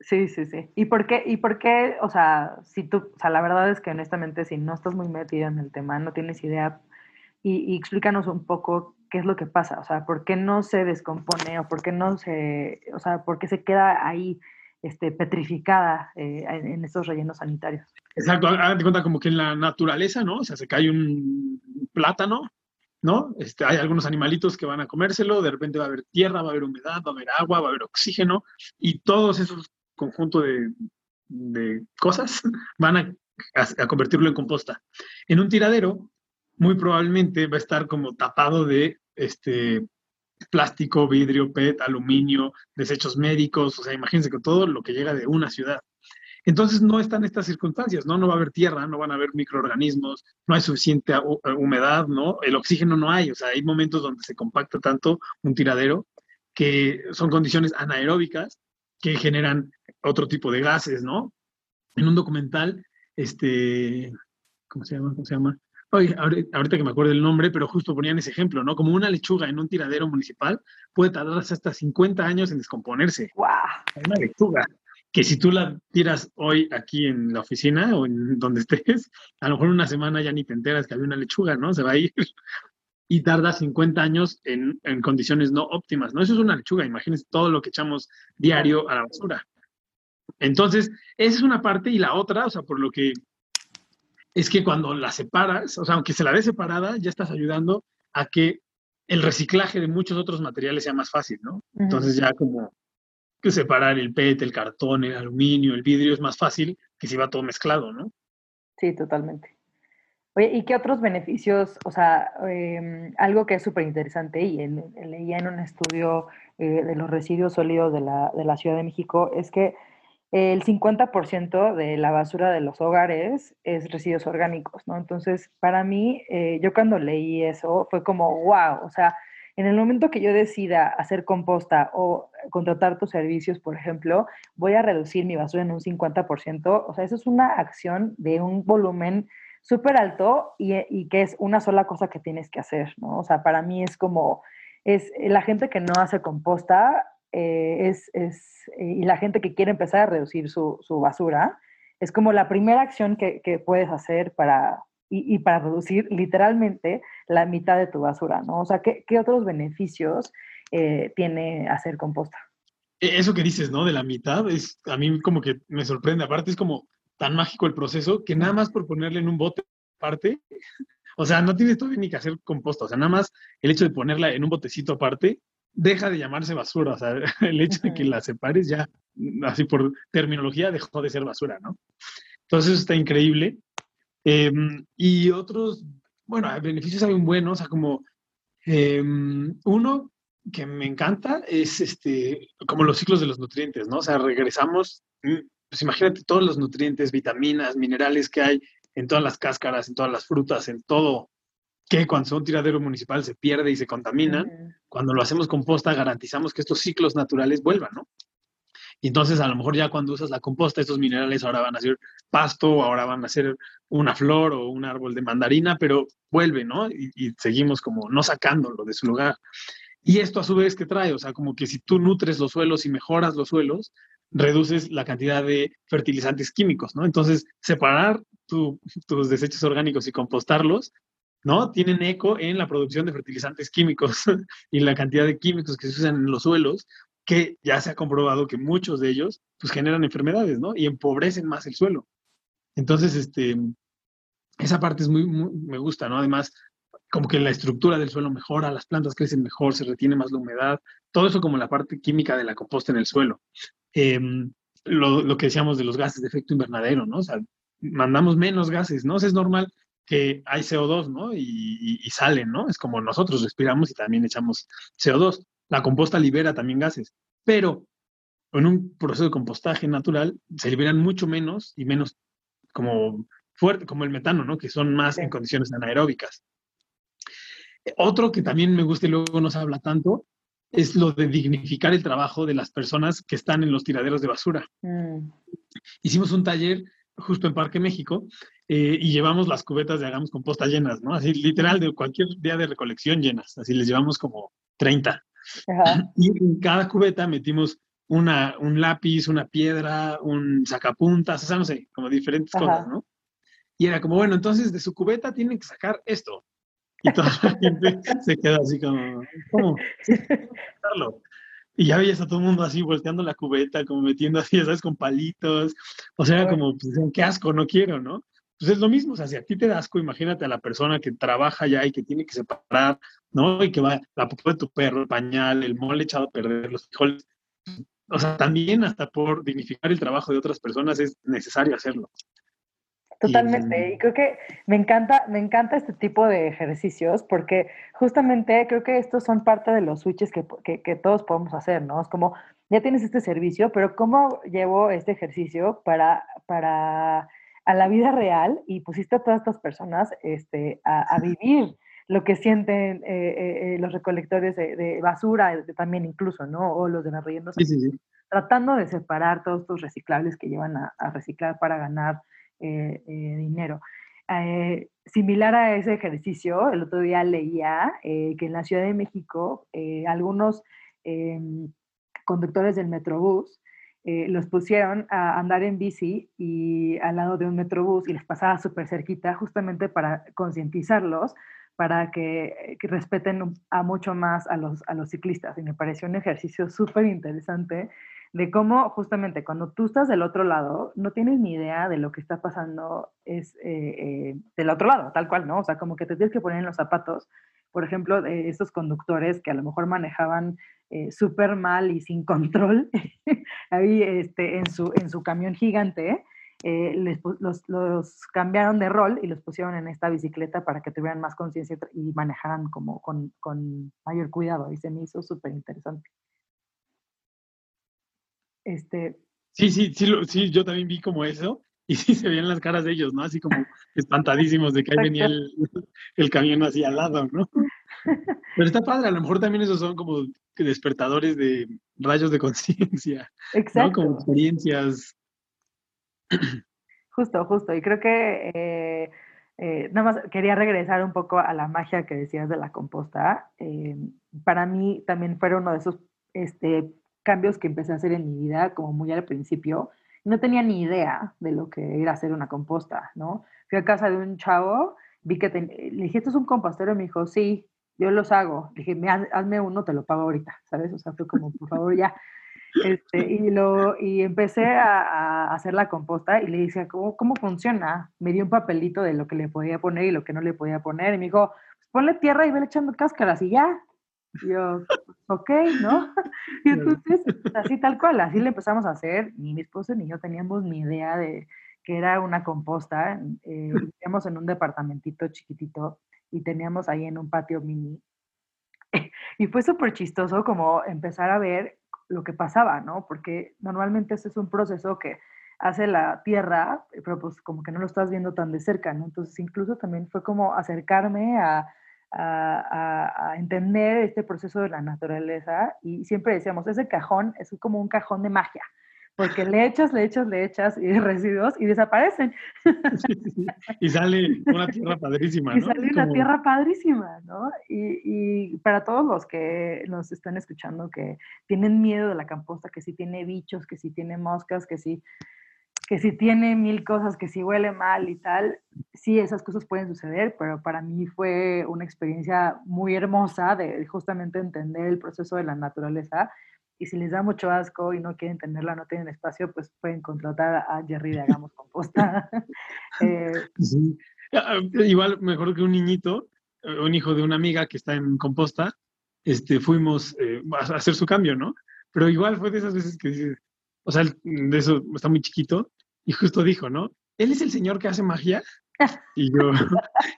Sí, sí, sí. ¿Y por qué, y por qué, o sea, si tú, o sea, la verdad es que honestamente, si no estás muy metida en el tema, no tienes idea, y, y explícanos un poco qué es lo que pasa, o sea, por qué no se descompone o por qué no se, o sea, por qué se queda ahí este, petrificada eh, en, estos rellenos sanitarios. Exacto, hágate cuenta como que en la naturaleza, ¿no? O sea, se cae un plátano, ¿no? Este, hay algunos animalitos que van a comérselo, de repente va a haber tierra, va a haber humedad, va a haber agua, va a haber oxígeno, y todos esos conjuntos de, cosas [laughs] van a, convertirlo en composta. En un tiradero, muy probablemente va a estar como tapado de este plástico, vidrio, PET, aluminio, desechos médicos, o sea, imagínense con todo lo que llega de una ciudad. Entonces no están estas circunstancias, ¿no? No va a haber tierra, no van a haber microorganismos, no hay suficiente hu- humedad, ¿no? El oxígeno no hay, o sea, hay momentos donde se compacta tanto un tiradero que son condiciones anaeróbicas que generan otro tipo de gases, ¿no? En un documental, este, ¿cómo se llama? ¿Cómo se llama? Ahorita que me acuerdo el nombre, pero justo ponían ese ejemplo, ¿no? Como una lechuga en un tiradero municipal puede tardar hasta 50 años en descomponerse ¡Guau! una lechuga que si tú la tiras hoy aquí en la oficina o en donde estés, a lo mejor una semana ya ni te enteras que había una lechuga, ¿no? Se va a ir y tarda 50 años en, en condiciones no óptimas, ¿no? Eso es una lechuga, imagínense todo lo que echamos diario a la basura. Entonces, esa es una parte y la otra, o sea, por lo que es que cuando la separas, o sea, aunque se la dé separada, ya estás ayudando a que el reciclaje de muchos otros materiales sea más fácil, ¿no? Entonces ya como que separar el PET, el cartón, el aluminio, el vidrio es más fácil que si va todo mezclado, ¿no? Sí, totalmente. Oye, ¿y qué otros beneficios? O sea, em, algo que es súper interesante y leía en un estudio eh, de los residuos sólidos de la, de la Ciudad de México, es que el 50% de la basura de los hogares es residuos orgánicos, ¿no? Entonces, para mí, eh, yo cuando leí eso fue como, wow, o sea, en el momento que yo decida hacer composta o contratar tus servicios, por ejemplo, voy a reducir mi basura en un 50%, o sea, eso es una acción de un volumen súper alto y, y que es una sola cosa que tienes que hacer, ¿no? O sea, para mí es como, es la gente que no hace composta eh, es, es, eh, y la gente que quiere empezar a reducir su, su basura, es como la primera acción que, que puedes hacer para, y, y para reducir literalmente la mitad de tu basura, ¿no? O sea, ¿qué, qué otros beneficios eh, tiene hacer composta? E- Eso que dices, ¿no? De la mitad, es a mí como que me sorprende. Aparte es como tan mágico el proceso que nada más por ponerle en un bote aparte, O sea, no tienes todavía ni que hacer composta. O sea, nada más el hecho de ponerla en un botecito aparte deja de llamarse basura. O sea, [laughs] el hecho de que la separes ya, así por terminología, dejó de ser basura, ¿no? Entonces está increíble. Em, y otros, bueno, beneficios hay un bueno, o sea, como em, uno que me encanta es este, como los ciclos de los nutrientes, ¿no? O sea, regresamos, mm, pues imagínate todos los nutrientes, vitaminas, minerales que hay en todas las cáscaras, en todas las frutas, en todo, que cuando son tiradero municipal se pierde y se contamina. Cuando lo hacemos composta, garantizamos que estos ciclos naturales vuelvan, ¿no? Y entonces a lo mejor ya cuando usas la composta, estos minerales ahora van a ser pasto, ahora van a ser una flor o un árbol de mandarina, pero vuelve, ¿no? Y, y, seguimos como no sacándolo de su lugar. Y esto a su vez, ¿qué trae? O sea, como que si tú nutres los suelos y mejoras los suelos, reduces la cantidad de fertilizantes químicos, ¿no? Entonces, separar tus desechos orgánicos y compostarlos, ¿no? Tienen eco en la producción de fertilizantes químicos [laughs] y la cantidad de químicos que se usan en los suelos, que ya se ha comprobado que muchos de ellos, pues, generan enfermedades, ¿no? Y empobrecen más el suelo. Entonces, este, esa parte es muy, muy me gusta, ¿no? Además, como que la estructura del suelo mejora, las plantas crecen mejor, se retiene más la humedad, todo eso como la parte química de la composta en el suelo. Em, lo, lo, que decíamos de los gases de efecto invernadero, ¿no? O sea, mandamos menos gases, ¿no? O sea, es normal que hay CO2, ¿no? Y, y, y, salen, ¿no? Es como nosotros respiramos y también echamos CO2. La composta libera también gases, pero en un proceso de compostaje natural se liberan mucho menos y menos como fuerte, como el metano, ¿no? Que son más en condiciones anaeróbicas. Otro que también me gusta y luego no se habla tanto es lo de dignificar el trabajo de las personas que están en los tiraderos de basura. Mm. Hicimos un taller justo en Parque México eh, y llevamos las cubetas de Hagamos Composta llenas, ¿no? Así literal de cualquier día de recolección llenas, así les llevamos como 30. Ajá. Y en cada cubeta metimos una, un lápiz, una piedra, un sacapuntas, o sea, no sé, como diferentes Ajá. cosas, ¿no? Y era como, bueno, entonces de su cubeta tienen que sacar esto. Y toda la [laughs] gente se queda así como, ¿cómo? Y ya veías a todo el mundo así volteando la cubeta, como metiendo así, ¿sabes? Con palitos. O sea, como, pues, qué asco, no quiero, ¿no? Pues es lo mismo, o sea, si a ti te da asco, imagínate a la persona que trabaja ya y que tiene que separar, ¿no? Y que va la popó de tu perro, el pañal, el mole echado a perder, los frijoles. O sea, también hasta por dignificar el trabajo de otras personas es necesario hacerlo. Totalmente. Y creo que me encanta, me encanta este tipo de ejercicios porque justamente creo que estos son parte de los switches que, que, que, todos podemos hacer, ¿no? Es como, ya tienes este servicio, pero ¿cómo llevo este ejercicio para, para a la vida real y pusiste a todas estas personas este, a, a vivir lo que sienten eh, eh, los recolectores de, de basura, también incluso, ¿no? O los de las rellenos. Sí, sí, sí. Tratando de separar todos estos reciclables que llevan a, a reciclar para ganar eh, eh, dinero. Eh, similar a ese ejercicio, el otro día leía que en la Ciudad de México algunos em, conductores del Metrobús los pusieron a andar en bici y al lado de un Metrobús y les pasaba súper cerquita justamente para concientizarlos para que, que, respeten a mucho más a los, a los ciclistas. Y me pareció un ejercicio súper interesante de cómo justamente cuando tú estás del otro lado, no tienes ni idea de lo que está pasando es eh, eh, del otro lado, tal cual, ¿no? O sea, como que te tienes que poner en los zapatos, por ejemplo, de estos conductores que a lo mejor manejaban eh, súper mal y sin control, [laughs] ahí este, en, su, en su camión gigante, les, los, los, cambiaron de rol y los pusieron en esta bicicleta para que tuvieran más conciencia y manejaran como con, con mayor cuidado. Y se me hizo súper interesante. Este... Sí, sí, sí, sí, yo también vi como eso [laughs] y sí se veían las caras de ellos, ¿no? Así como espantadísimos de que ahí venía el, [laughs] el camión así al lado, ¿no? [laughs] Pero está padre, a lo mejor también esos son como despertadores de rayos de conciencia, ¿no? Como experiencias. Justo, justo. Y creo que eh, eh, nada más quería regresar un poco a la magia que decías de la composta. Eh, para mí también fueron uno de esos este, cambios que empecé a hacer en mi vida, como muy al principio, no tenía ni idea de lo que era hacer una composta, ¿no? Fui a casa de un chavo, vi que le dije, ¿esto es un compostero? Y me dijo, sí, yo los hago. Le dije, hazme uno, te lo pago ahorita, ¿sabes? O sea, fue como, por favor, ya. Este, y, lo, y empecé a, hacer la composta y le decía, ¿cómo, ¿cómo funciona? Me dio un papelito de lo que le podía poner y lo que no le podía poner. Y me dijo, pues ponle tierra y vele echando cáscaras y ya. Y yo, ok, ¿no? [laughs] Y entonces, así tal cual, así le empezamos a hacer. Ni mi esposo ni yo teníamos ni idea de que era una composta. Eh, [laughs] vivíamos en un departamentito chiquitito y teníamos ahí en un patio mini. [laughs] Y fue súper chistoso como empezar a ver lo que pasaba, ¿no? Porque normalmente ese es un proceso que hace la tierra, pero pues como que no lo estás viendo tan de cerca, ¿no? Entonces incluso también fue como acercarme a, a, entender este proceso de la naturaleza y siempre decíamos, ese cajón es como un cajón de magia, porque le echas, le echas, le echas y [laughs] residuos y desaparecen. Y sale una tierra padrísima, [laughs] ¿no? Y sale una tierra padrísima, ¿no? Y, y, para todos los que nos están escuchando que tienen miedo de la composta, que si tiene bichos, que si tiene moscas, que si que si tiene mil cosas, que si huele mal y tal, sí, esas cosas pueden suceder, pero para mí fue una experiencia muy hermosa de justamente entender el proceso de la naturaleza. Y si les da mucho asco y no quieren tenerla, no tienen espacio, pues pueden contratar a Jerry de Hagamos Composta. [laughs] Eh, sí. Ah, igual, mejor que un niñito, eh, un hijo de una amiga que está en composta, este, fuimos eh, a hacer su cambio, ¿no? Pero igual fue de esas veces que dices, o sea, de eso está muy chiquito, y justo dijo, ¿no? Él es el señor que hace magia. [laughs] Y yo,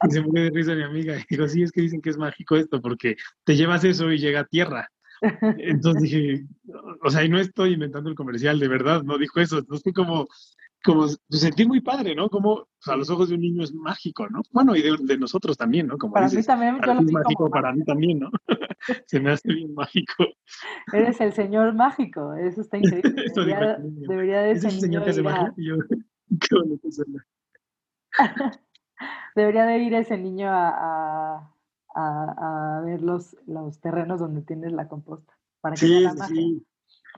y se murió de risa mi amiga, y dijo, sí, es que dicen que es mágico esto, porque te llevas eso y llega a tierra. [laughs] Entonces dije, o sea, y no estoy inventando el comercial, de verdad, no dijo eso. Entonces fue como, como sentí muy padre, ¿no? Como a los ojos de un niño es mágico, ¿no? Bueno, y de, nosotros también, ¿no? Como para mí también, para es mágico, para mí también, ¿no? [laughs] Se me hace bien mágico. Eres el señor mágico, eso está increíble. [laughs] debería, debería, de ser. el señor que hace magia? yo, [laughs] qué bonito Debería de ir ese niño a, a, a, ver los, los terrenos donde tienes la composta. Para que vea la magia. sí,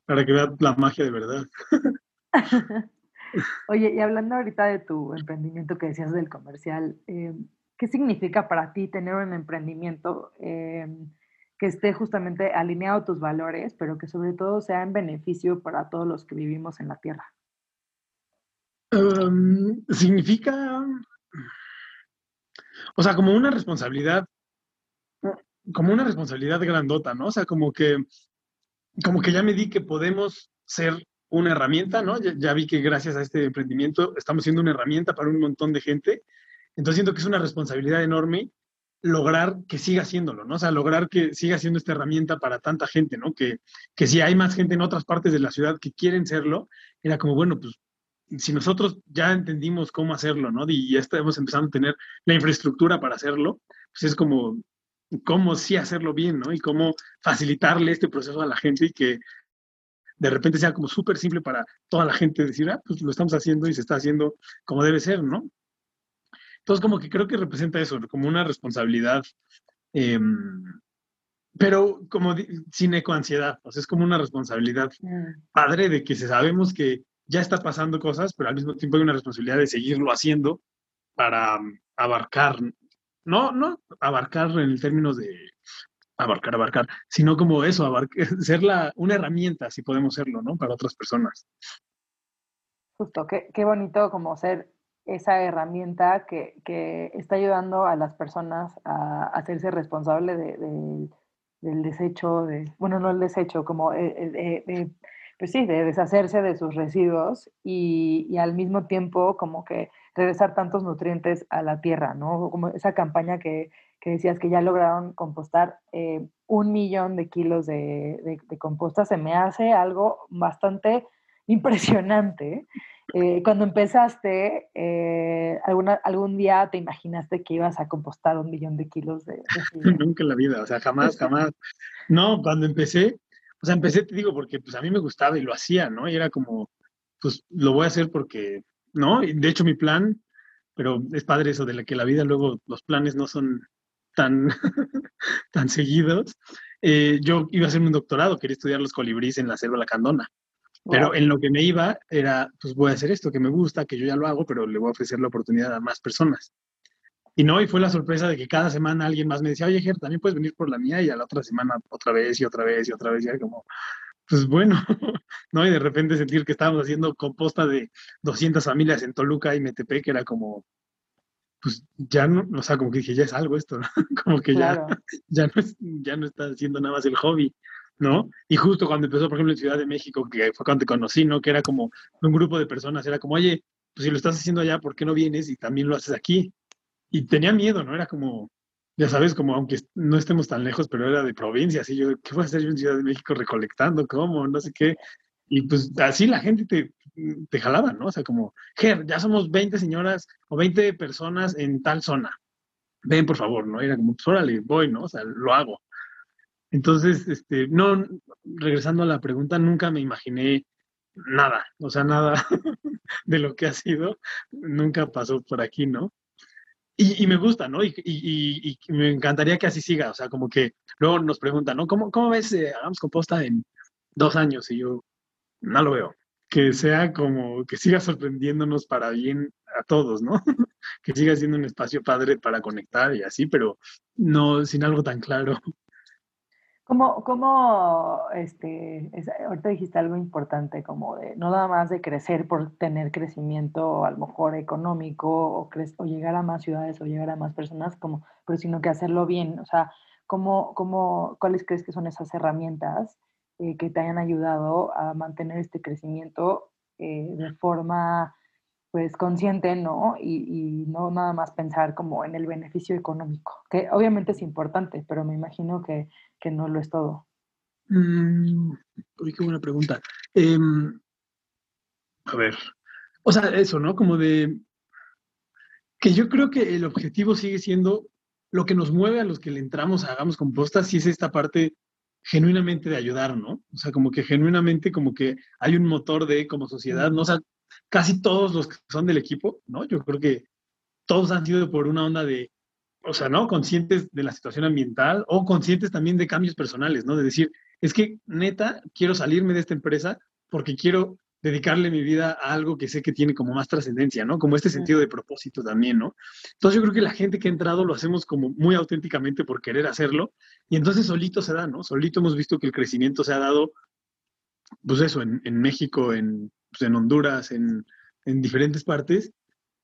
para que vea la magia de verdad. Oye, y hablando ahorita de tu emprendimiento que decías del comercial, eh, ¿qué significa para ti tener un emprendimiento eh, que esté justamente alineado a tus valores, pero que sobre todo sea en beneficio para todos los que vivimos en la Tierra? Em, significa, o sea, como una responsabilidad, como una responsabilidad grandota, ¿no? O sea, como que, como que ya me di que podemos ser una herramienta, ¿no? Ya, vi que gracias a este emprendimiento estamos siendo una herramienta para un montón de gente. Entonces siento que es una responsabilidad enorme lograr que siga haciéndolo, ¿no? O sea, lograr que siga siendo esta herramienta para tanta gente, ¿no? Que, que si hay más gente en otras partes de la ciudad que quieren serlo, era como, bueno, pues si nosotros ya entendimos cómo hacerlo, ¿no? Y ya estamos empezando a tener la infraestructura para hacerlo, pues es como cómo sí hacerlo bien, ¿no? Y cómo facilitarle este proceso a la gente y que de repente sea como súper simple para toda la gente decir, ah, pues lo estamos haciendo y se está haciendo como debe ser, ¿no? Entonces, como que creo que representa eso, como una responsabilidad, em, pero como sin ecoansiedad, o sea, es como una responsabilidad mm. padre de que sabemos que ya está pasando cosas, pero al mismo tiempo hay una responsabilidad de seguirlo haciendo para abarcar, no, no abarcar en términos de abarcar, abarcar, sino como eso, [laughs] ser la, una herramienta, si podemos serlo, ¿no? Para otras personas. Justo, qué, qué bonito como ser esa herramienta que, que, está ayudando a las personas a hacerse responsable de, del desecho, de, bueno, no el desecho, como eh, eh, de, pues sí, de deshacerse de sus residuos y, y, al mismo tiempo como que regresar tantos nutrientes a la tierra, ¿no? Como esa campaña que, que decías que ya lograron compostar eh, un millón de kilos de, composta, se me hace algo bastante [laughs] impresionante. Eh, cuando empezaste, eh, alguna, ¿algún día te imaginaste que ibas a compostar un millón de kilos de, [laughs] Nunca en la vida, o sea, jamás, jamás. No, cuando empecé, o sea, empecé, te digo, porque pues a mí me gustaba y lo hacía, ¿no? Y era como, pues lo voy a hacer porque, ¿no? de hecho mi plan, pero es padre eso de la que la vida luego los planes no son tan, [laughs] tan seguidos, eh, yo iba a hacer un doctorado, quería estudiar los colibríes en la selva lacandona. Pero en lo que me iba era, pues voy a hacer esto que me gusta, que yo ya lo hago, pero le voy a ofrecer la oportunidad a más personas. Y no, y fue la sorpresa de que cada semana alguien más me decía, oye, Ger, también puedes venir por la mía, y a la otra semana otra vez y otra vez y otra vez, y era como, pues bueno, [laughs] ¿no? Y de repente sentir que estábamos haciendo composta de 200 familias en Toluca y Metepec, que era como, pues ya no, o sea, como que dije, ya es algo esto, ¿no? [laughs] Como que ya, ya, no ya no está haciendo nada más el hobby, ¿no? Y justo cuando empezó, por ejemplo, en Ciudad de México, que fue cuando te conocí, ¿no? Que era como un grupo de personas, era como, oye, pues si lo estás haciendo allá, ¿por qué no vienes y también lo haces aquí? Y tenía miedo, ¿no? Era como, ya sabes, como aunque no estemos tan lejos, pero era de provincia, así yo, ¿qué voy a hacer yo en Ciudad de México recolectando? ¿Cómo? No sé qué. Y pues así la gente te, te jalaba, ¿no? O sea, como, Ger, ya somos 20 señoras o 20 personas en tal zona. Ven, por favor, ¿no? Era como, pues órale, voy, ¿no? O sea, lo hago. Entonces, este, no, regresando a la pregunta, nunca me imaginé nada, o sea, nada [laughs] de lo que ha sido, nunca pasó por aquí, ¿no? Y, me gusta, ¿no? Y, me encantaría que así siga, o sea, como que luego nos preguntan, ¿no? ¿Cómo, cómo ves, eh, hagamos composta en dos años? Y yo, no lo veo. Que sea como, que siga sorprendiéndonos para bien a todos, ¿no? [laughs] que siga siendo un espacio padre para conectar y así, pero no sin algo tan claro. ¿Cómo, cómo este, ahorita dijiste algo importante, como de no nada más de crecer por tener crecimiento a lo mejor económico o, o llegar a más ciudades o llegar a más personas, como, pero sino que hacerlo bien, o sea, ¿cómo, cómo, ¿cuáles crees que son esas herramientas eh, que te hayan ayudado a mantener este crecimiento eh, de forma pues consciente, ¿no? Y, y, no nada más pensar como en el beneficio económico, que obviamente es importante, pero me imagino que, que no lo es todo. Mm, uy, qué buena pregunta. Em, a ver, o sea, eso, ¿no? Como de que yo creo que el objetivo sigue siendo lo que nos mueve a los que le entramos a Hagamos Composta, si es esta parte genuinamente de ayudar, ¿no? O sea, como que genuinamente como que hay un motor de como sociedad, ¿no? O sea, casi todos los que son del equipo, ¿no? Yo creo que todos han sido por una onda de, o sea, ¿no? Conscientes de la situación ambiental o conscientes también de cambios personales, ¿no? De decir, es que neta, quiero salirme de esta empresa porque quiero dedicarle mi vida a algo que sé que tiene como más trascendencia, ¿no? Como este sentido de propósito también, ¿no? Entonces yo creo que la gente que ha entrado lo hacemos como muy auténticamente por querer hacerlo y entonces solito se da, ¿no? Solito hemos visto que el crecimiento se ha dado, pues eso, en, en México, en pues, en Honduras, en, diferentes partes,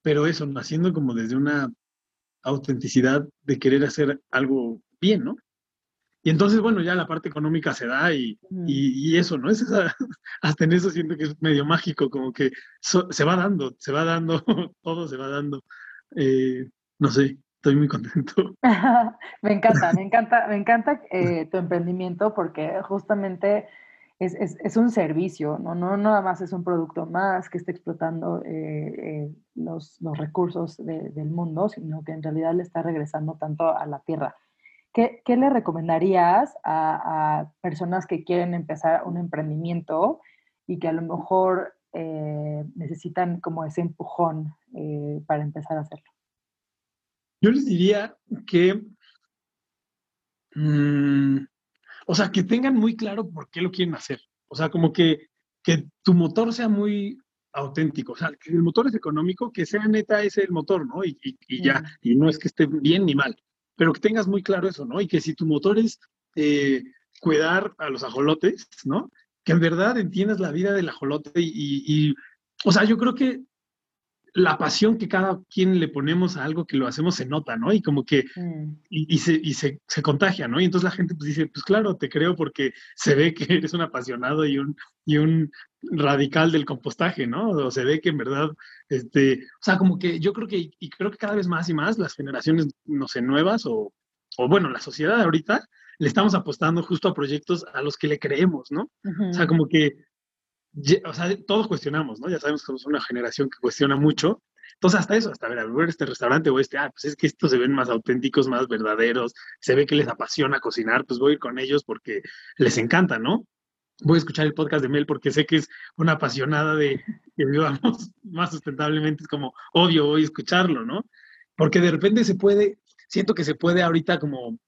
pero eso, naciendo como desde una autenticidad de querer hacer algo bien, ¿no? Y entonces, bueno, ya la parte económica se da y, eso, ¿no? Es [laughs] hasta en eso siento que es medio mágico, como que se va dando, se va dando, [laughs] todo se va dando. Eh, no sé, estoy muy contento. [laughs] me encanta, me encanta, me encanta eh, tu emprendimiento porque justamente es, es, es, un servicio, ¿no? ¿no? nada más es un producto más que está explotando eh, eh, los, los, recursos del mundo, sino que en realidad le está regresando tanto a la tierra. ¿Qué, qué le recomendarías a, a, personas que quieren empezar un emprendimiento y que a lo mejor eh, necesitan como ese empujón para empezar a hacerlo? Yo les diría que... Mmm, o sea, que tengan muy claro por qué lo quieren hacer. O sea, como que, que tu motor sea muy auténtico. O sea, que el motor es económico, que sea neta ese el motor, ¿no? Y, y, ya, y no es que esté bien ni mal, pero que tengas muy claro eso, ¿no? Y que si tu motor es eh, cuidar a los ajolotes, ¿no? Que en verdad entiendas la vida del ajolote y, y, o sea, yo creo que la pasión que cada quien le ponemos a algo que lo hacemos se nota, ¿no? Y como que, mm. y, se, y se, se, contagia, ¿no? Y entonces la gente pues dice, pues claro, te creo porque se ve que eres un apasionado y un, y un radical del compostaje, ¿no? O se ve que en verdad, este, o sea, como que yo creo que, y creo que cada vez más y más las generaciones, no sé, nuevas o, o bueno, la sociedad ahorita, le estamos apostando justo a proyectos a los que le creemos, ¿no? O sea, como que todos cuestionamos, ¿no? Ya sabemos que somos una generación que cuestiona mucho. Entonces, hasta eso, hasta ver, a ver este restaurante o este, ah, pues es que estos se ven más auténticos, más verdaderos, se ve que les apasiona cocinar, pues voy a ir con ellos porque les encanta, ¿no? Voy a escuchar el podcast de Mel porque sé que es una apasionada de que vivamos [laughs] más sustentablemente, es como obvio voy a escucharlo, ¿no? Porque de repente se puede, siento que se puede ahorita como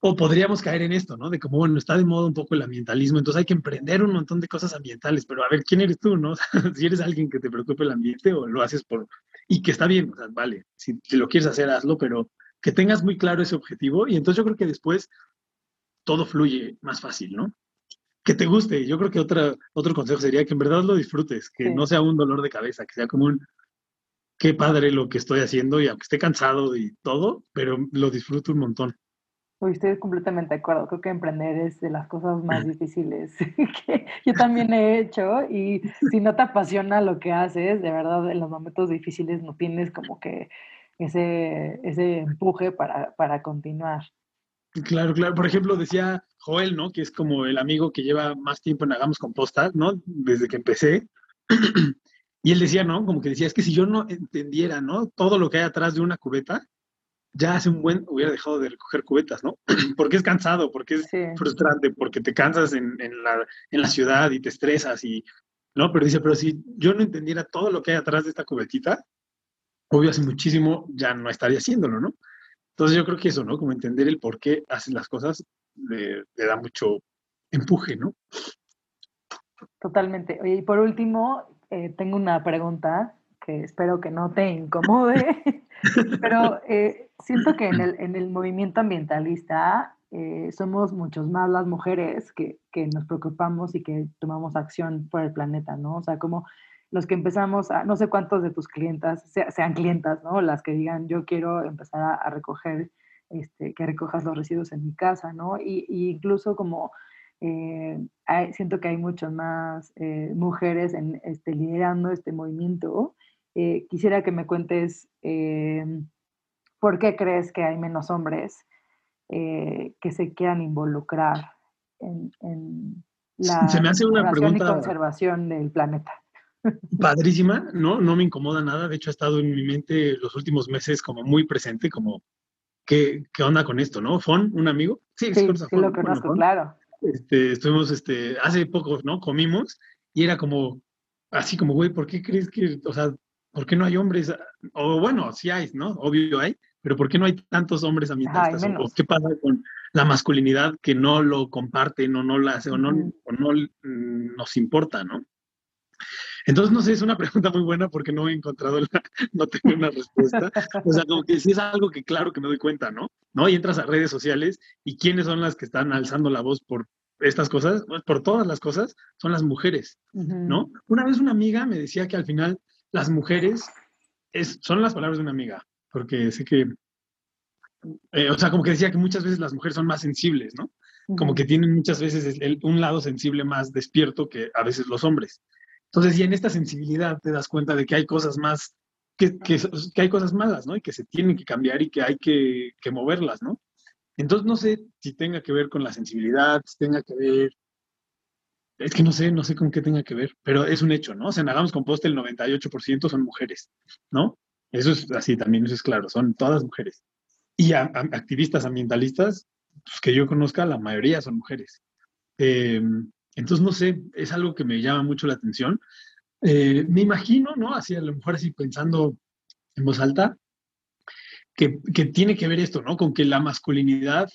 o podríamos caer en esto, ¿no? De como, bueno, está de moda un poco el ambientalismo, entonces hay que emprender un montón de cosas ambientales, pero a ver, ¿quién eres tú, no? [laughs] si eres alguien que te preocupe el ambiente o lo haces por... Y que está bien, o sea, vale, si, lo quieres hacer, hazlo, pero que tengas muy claro ese objetivo y entonces yo creo que después todo fluye más fácil, ¿no? que te guste. Yo creo que otra, otro consejo sería que en verdad lo disfrutes, que no sea un dolor de cabeza, que sea como un, qué padre lo que estoy haciendo y aunque esté cansado y todo, pero lo disfruto un montón. Uy, estoy completamente de acuerdo. Creo que emprender es de las cosas más difíciles [laughs] que yo también he hecho y [laughs] si no te apasiona lo que haces, de verdad en los momentos difíciles no tienes como que ese, ese empuje para, para continuar. Claro, claro. Por ejemplo, decía Joel, ¿no? Que es como el amigo que lleva más tiempo en Hagamos Composta, ¿no? Desde que empecé. [clears throat] Y él decía, ¿no? Como que decía, es que si yo no entendiera, ¿no? Todo lo que hay atrás de una cubeta, ya hace un buen, hubiera dejado de recoger cubetas, ¿no? [clears throat] porque es cansado, porque es frustrante, porque te cansas en, la, en, la, ciudad y te estresas y, ¿no? Pero dice, pero si yo no entendiera todo lo que hay atrás de esta cubetita, obvio hace muchísimo ya no estaría haciéndolo, ¿no? Entonces yo creo que eso, ¿no? Como entender el por qué hacen las cosas, le, le da mucho empuje, ¿no? Totalmente. Oye, y por último, eh, tengo una pregunta espero que no te incomode, [laughs] pero eh, siento que en el, en el, movimiento ambientalista eh, somos muchos más las mujeres que, que, nos preocupamos y que tomamos acción por el planeta, ¿no? O sea, como los que empezamos, a, no sé cuántos de tus clientas sean clientas, ¿no? Las que digan, yo quiero empezar a, recoger, este, que recojas los residuos en mi casa, ¿no? Y, y incluso como eh, siento que hay muchas más eh, mujeres en, este, liderando este movimiento. Eh, quisiera que me cuentes por qué crees que hay menos hombres que se quieran involucrar en, la se me hace una pregunta y conservación del planeta. [laughs] Padrísima, no, no me incomoda nada. De hecho, ha estado en mi mente los últimos meses como muy presente, como ¿qué, qué onda con esto, no? Fon, un amigo. Sí, sí, lo conozco, claro este, estuvimos, este, hace poco, ¿no? Comimos y era como, así como, güey, ¿por qué crees que, o sea, ¿por qué no hay hombres? O bueno, sí hay, ¿no? Obvio hay, pero ¿por qué no hay tantos hombres ambientalistas? ¿O qué pasa con la masculinidad que no lo comparten o no la hace o no, o no mm, nos importa, ¿no? Entonces, no sé, es una pregunta muy buena porque no he encontrado, la, [laughs] no tengo una respuesta. O sea, como que sí es algo que claro que me doy cuenta, ¿no? ¿No? Y entras a redes sociales y quiénes son las que están alzando la voz por estas cosas, pues por todas las cosas, son las mujeres, ¿no? Una vez una amiga me decía que al final las mujeres es, son las palabras de una amiga, porque sé que, eh, o sea, como que decía que muchas veces las mujeres son más sensibles, ¿no? Como que tienen muchas veces un lado sensible más despierto que a veces los hombres. Entonces, y en esta sensibilidad te das cuenta de que hay cosas más, que, que, hay cosas malas, ¿no? Y que se tienen que cambiar y que hay que, que, moverlas, ¿no? Entonces, no sé si tenga que ver con la sensibilidad, si tenga que ver, es que no sé, no sé con qué tenga que ver, pero es un hecho, ¿no? O sea, en Hagamos Compost el 98% son mujeres, ¿no? Eso es así, también eso es claro, son todas mujeres. Y activistas ambientalistas, pues que yo conozca, la mayoría son mujeres. Eh, entonces, no sé, es algo que me llama mucho la atención. Eh, me imagino, ¿no? Así a lo mejor así pensando en voz alta, que, que, tiene que ver esto, ¿no? Con que la masculinidad,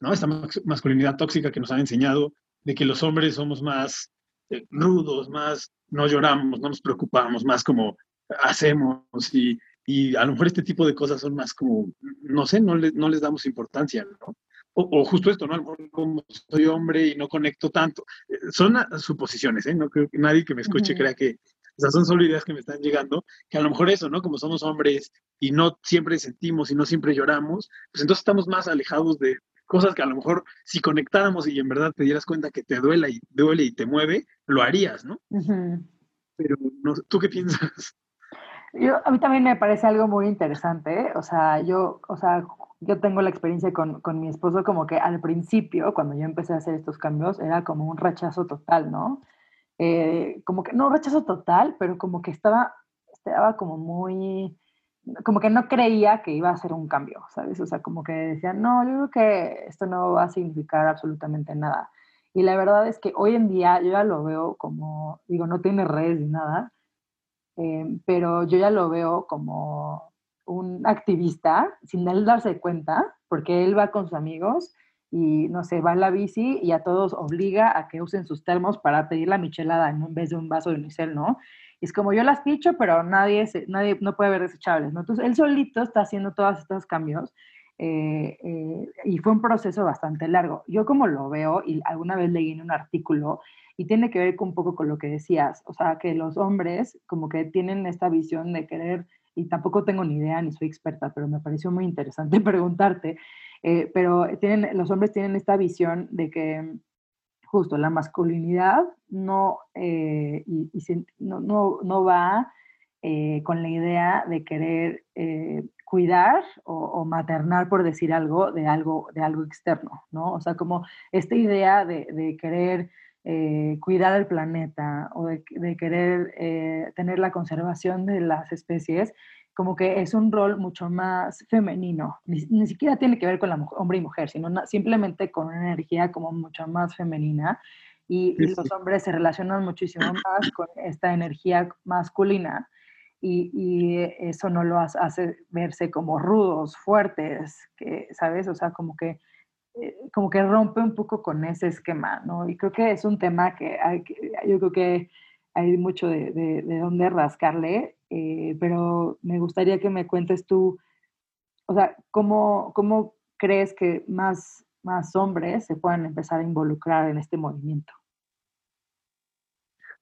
¿no? Esta masculinidad tóxica que nos han enseñado, de que los hombres somos más eh, rudos, más no lloramos, no nos preocupamos, más como hacemos y, y, a lo mejor este tipo de cosas son más como, no sé, no, no les damos importancia, ¿no? o, justo esto, ¿no? Como soy hombre y no conecto tanto. Eh, son suposiciones, ¿eh? No creo que nadie que me escuche crea que, o sea, son solo ideas que me están llegando, que a lo mejor eso, ¿no? Como somos hombres y no siempre sentimos y no siempre lloramos, pues entonces estamos más alejados de cosas que a lo mejor si conectáramos y en verdad te dieras cuenta que te duele y duele y te mueve, lo harías, ¿no? Pero no, ¿tú qué piensas? Yo, a mí también me parece algo muy interesante, ¿eh? o sea, yo, o sea, yo tengo la experiencia con, con, mi esposo como que al principio, cuando yo empecé a hacer estos cambios, era como un rechazo total, ¿no? Eh, como que, no rechazo total, pero como que estaba, estaba como muy, como que no creía que iba a ser un cambio, ¿sabes? O sea, como que decía, no, yo creo que esto no va a significar absolutamente nada. Y la verdad es que hoy en día yo ya lo veo como, digo, no tiene redes ni nada, eh, pero yo ya lo veo como un activista sin él darse cuenta, porque él va con sus amigos y, no sé, va en la bici y a todos obliga a que usen sus termos para pedir la michelada en vez de un vaso de unicel, ¿no? Es como yo las picho, pero nadie, nadie no puede ver desechables, ¿no? Entonces, él solito está haciendo todos estos cambios eh, eh, y fue un proceso bastante largo. Yo como lo veo, y alguna vez leí en un artículo, y tiene que ver un poco con lo que decías, o sea, que los hombres como que tienen esta visión de querer, y tampoco tengo ni idea ni soy experta, pero me pareció muy interesante [laughs] preguntarte, eh, pero tienen, los hombres tienen esta visión de que justo la masculinidad no, y, no, no, va con la idea de querer cuidar o, maternar, por decir algo, de algo, de algo externo, ¿no? O sea, como esta idea de, querer eh, cuidar el planeta o de, querer eh, tener la conservación de las especies, como que es un rol mucho más femenino. Ni, siquiera tiene que ver con la hombre y mujer, sino simplemente con una energía como mucho más femenina. Y, y los hombres se relacionan muchísimo [clears throat] más con esta energía masculina y, eso no lo hace verse como rudos, fuertes, que, ¿sabes? O sea, como que, eh, como que rompe un poco con ese esquema, ¿no? Y creo que es un tema que, hay, yo creo que hay mucho de, de, dónde rascarle, eh, pero me gustaría que me cuentes tú, o sea, ¿cómo, cómo crees que más, más hombres se puedan empezar a involucrar en este movimiento?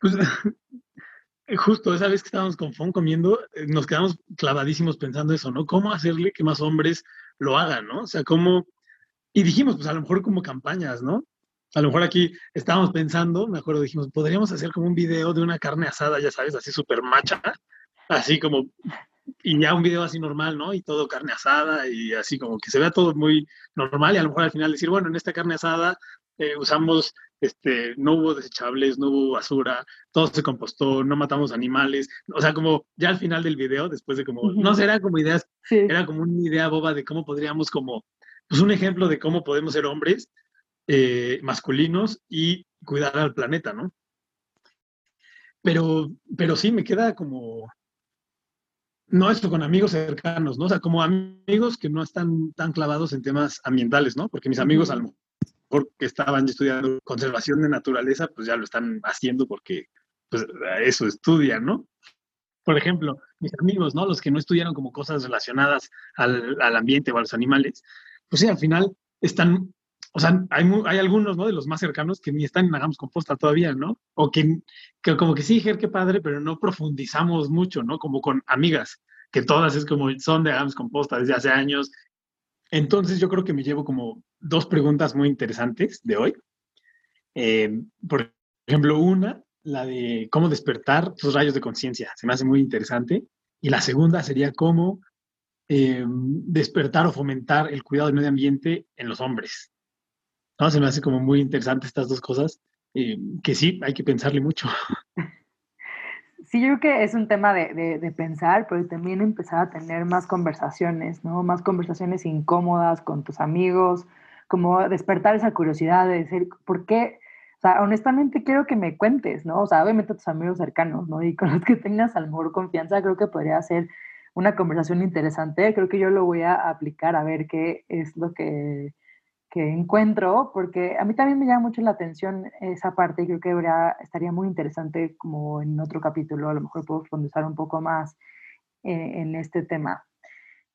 Pues [laughs] justo esa vez que estábamos con Fon comiendo, eh, nos quedamos clavadísimos pensando eso, ¿no? ¿Cómo hacerle que más hombres lo hagan, ¿no? O sea, cómo... Y dijimos, pues a lo mejor como campañas, ¿no? A lo mejor aquí estábamos pensando, me acuerdo, dijimos, podríamos hacer como un video de una carne asada, ya sabes, así súper macha, así como, y ya un video así normal, ¿no? Y todo carne asada y así como que se vea todo muy normal y a lo mejor al final decir, bueno, en esta carne asada eh, usamos este, no hubo desechables, no hubo basura, todo se compostó, no matamos animales, o sea, como ya al final del video, después de como, no será como ideas, era como una idea boba de cómo podríamos como, pues un ejemplo de cómo podemos ser hombres eh, masculinos y cuidar al planeta, ¿no? Pero, pero sí, me queda como, no esto con amigos cercanos, ¿no? O sea, como amigos que no están tan clavados en temas ambientales, ¿no? Porque mis amigos a lo que estaban estudiando conservación de naturaleza, pues ya lo están haciendo porque pues, eso estudian, ¿no? Por ejemplo, mis amigos, ¿no? Los que no estudiaron como cosas relacionadas al, al ambiente o a los animales, pues sí, al final están, o sea, hay, hay algunos, ¿no? De los más cercanos que ni están en Hagamos Composta todavía, ¿no? O que, que como que sí, Ger, qué padre, pero no profundizamos mucho, ¿no? Como con amigas, que todas es como son de Hagamos Composta desde hace años. Entonces yo creo que me llevo como dos preguntas muy interesantes de hoy. Eh, por ejemplo, una, la de cómo despertar tus rayos de conciencia. Se me hace muy interesante. Y la segunda sería cómo eh, despertar o fomentar el cuidado del medio ambiente en los hombres. ¿No? Se me hace como muy interesante estas dos cosas, eh, que sí, hay que pensarle mucho. [laughs] Sí, yo creo que es un tema de, de, pensar, pero también empezar a tener más conversaciones, ¿no? Más conversaciones incómodas con tus amigos, como despertar esa curiosidad de decir, ¿por qué? O sea, honestamente quiero que me cuentes, ¿no? O sea, obviamente a tus amigos cercanos, ¿no? Y con los que tengas al mejor confianza, creo que podría ser una conversación interesante. Creo que yo lo voy a aplicar a ver qué es lo que, que encuentro, porque a mí también me llama mucho la atención esa parte y creo que habría, estaría muy interesante como en otro capítulo, a lo mejor puedo profundizar un poco más eh, en este tema.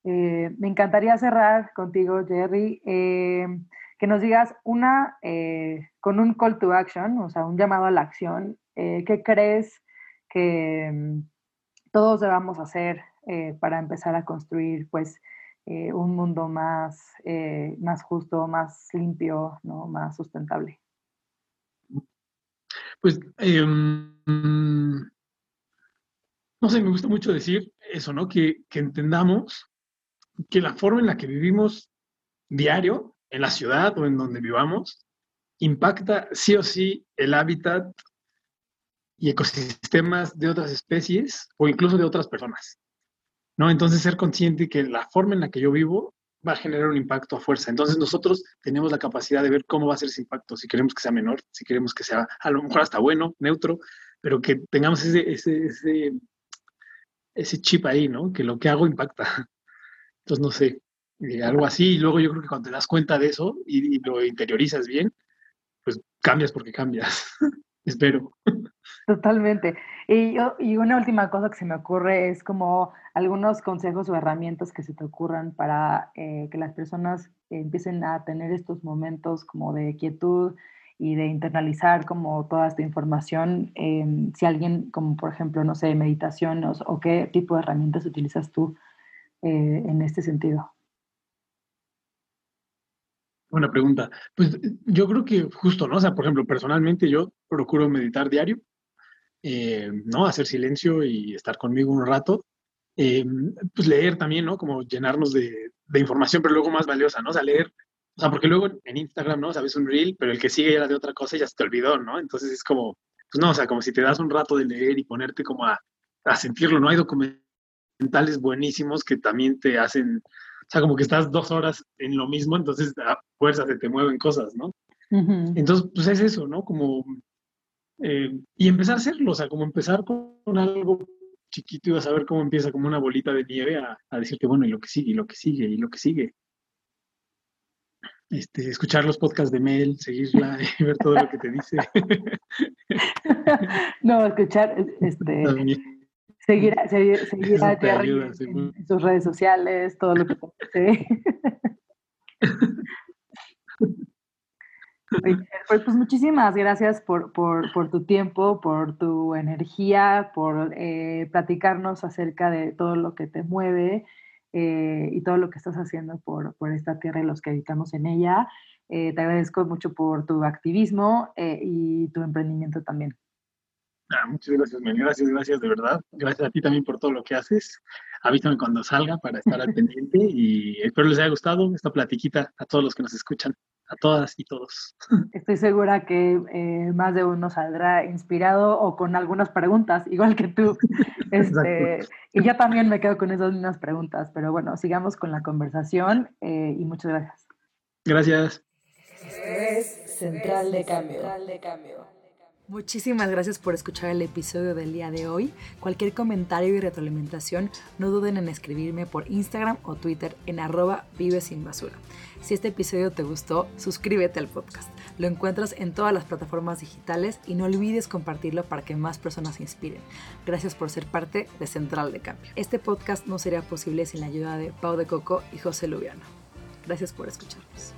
Eh, me encantaría cerrar contigo, Jerry, eh, que nos digas una, eh, con un call to action, o sea, un llamado a la acción, ¿qué crees que mm, todos debamos hacer para empezar a construir, pues, un mundo más, más justo, más limpio, ¿no? más sustentable? Pues, em, no sé, me gusta mucho decir eso, ¿no? Que, que entendamos que la forma en la que vivimos diario, en la ciudad o en donde vivamos, impacta sí o sí el hábitat y ecosistemas de otras especies o incluso de otras personas. ¿No? Entonces, ser consciente que la forma en la que yo vivo va a generar un impacto a fuerza. Entonces, nosotros tenemos la capacidad de ver cómo va a ser ese impacto, si queremos que sea menor, si queremos que sea a lo mejor hasta bueno, neutro, pero que tengamos ese, ese, ese, ese chip ahí, ¿no? Que lo que hago impacta. Entonces, no sé, eh, algo así. Y luego yo creo que cuando te das cuenta de eso y, lo interiorizas bien, pues cambias porque cambias. [laughs] Espero. Totalmente. Y, y una última cosa que se me ocurre es como algunos consejos o herramientas que se te ocurran para eh, que las personas empiecen a tener estos momentos como de quietud y de internalizar como toda esta información. Em, si alguien, como por ejemplo, no sé, meditación o, qué tipo de herramientas utilizas tú eh, en este sentido. Buena pregunta. Pues yo creo que justo, ¿no? O sea, por ejemplo, personalmente yo procuro meditar diario, eh, ¿no? Hacer silencio y estar conmigo un rato. Eh, pues leer también, ¿no? Como llenarnos de, de, información, pero luego más valiosa, ¿no? O sea, leer, o sea, porque luego en Instagram, ¿no? Sabes un reel, pero el que sigue ya era de otra cosa y ya se te olvidó, ¿no? Entonces es como, pues no, o sea, como si te das un rato de leer y ponerte como a, a sentirlo, ¿no? Hay documentales buenísimos que también te hacen o sea, como que estás dos horas en lo mismo, entonces a fuerza se te mueven cosas, ¿no? Entonces, pues es eso, ¿no? Como, eh, y empezar a hacerlo, o sea, como empezar con algo chiquito y vas a ver cómo empieza como una bolita de nieve a, a decirte, bueno, y lo que sigue, y lo que sigue, y lo que sigue. Este, escuchar los podcasts de Mel, seguirla [laughs] y ver todo lo que te dice. [laughs] no, escuchar, este, [laughs] seguir, seguir, seguir a Jerry en, sus redes sociales, todo lo que te pues, pues, muchísimas gracias por, por, por, tu tiempo, por tu energía, por eh, platicarnos acerca de todo lo que te mueve eh, y todo lo que estás haciendo por, por, esta tierra y los que habitamos en ella. Eh, te agradezco mucho por tu activismo y tu emprendimiento también. Ah, muchas gracias, Mel. Gracias, gracias, de verdad. Gracias a ti también por todo lo que haces. Avísame cuando salga para estar al pendiente y espero les haya gustado esta platiquita a todos los que nos escuchan, a todas y todos. [laughs] Estoy segura que eh, más de uno saldrá inspirado o con algunas preguntas, igual que tú. [laughs] Este, y yo también me quedo con esas mismas preguntas, pero bueno, sigamos con la conversación eh, y muchas gracias. Gracias. es Central de Cambio. Central de Cambio. Muchísimas gracias por escuchar el episodio del día de hoy. Cualquier comentario y retroalimentación, no duden en escribirme por Instagram o Twitter en arroba vive sin basura. Si este episodio te gustó, suscríbete al podcast. Lo encuentras en todas las plataformas digitales y no olvides compartirlo para que más personas se inspiren. Gracias por ser parte de Central de Cambio. Este podcast no sería posible sin la ayuda de Pau de Coco y José Lubiano. Gracias por escucharnos.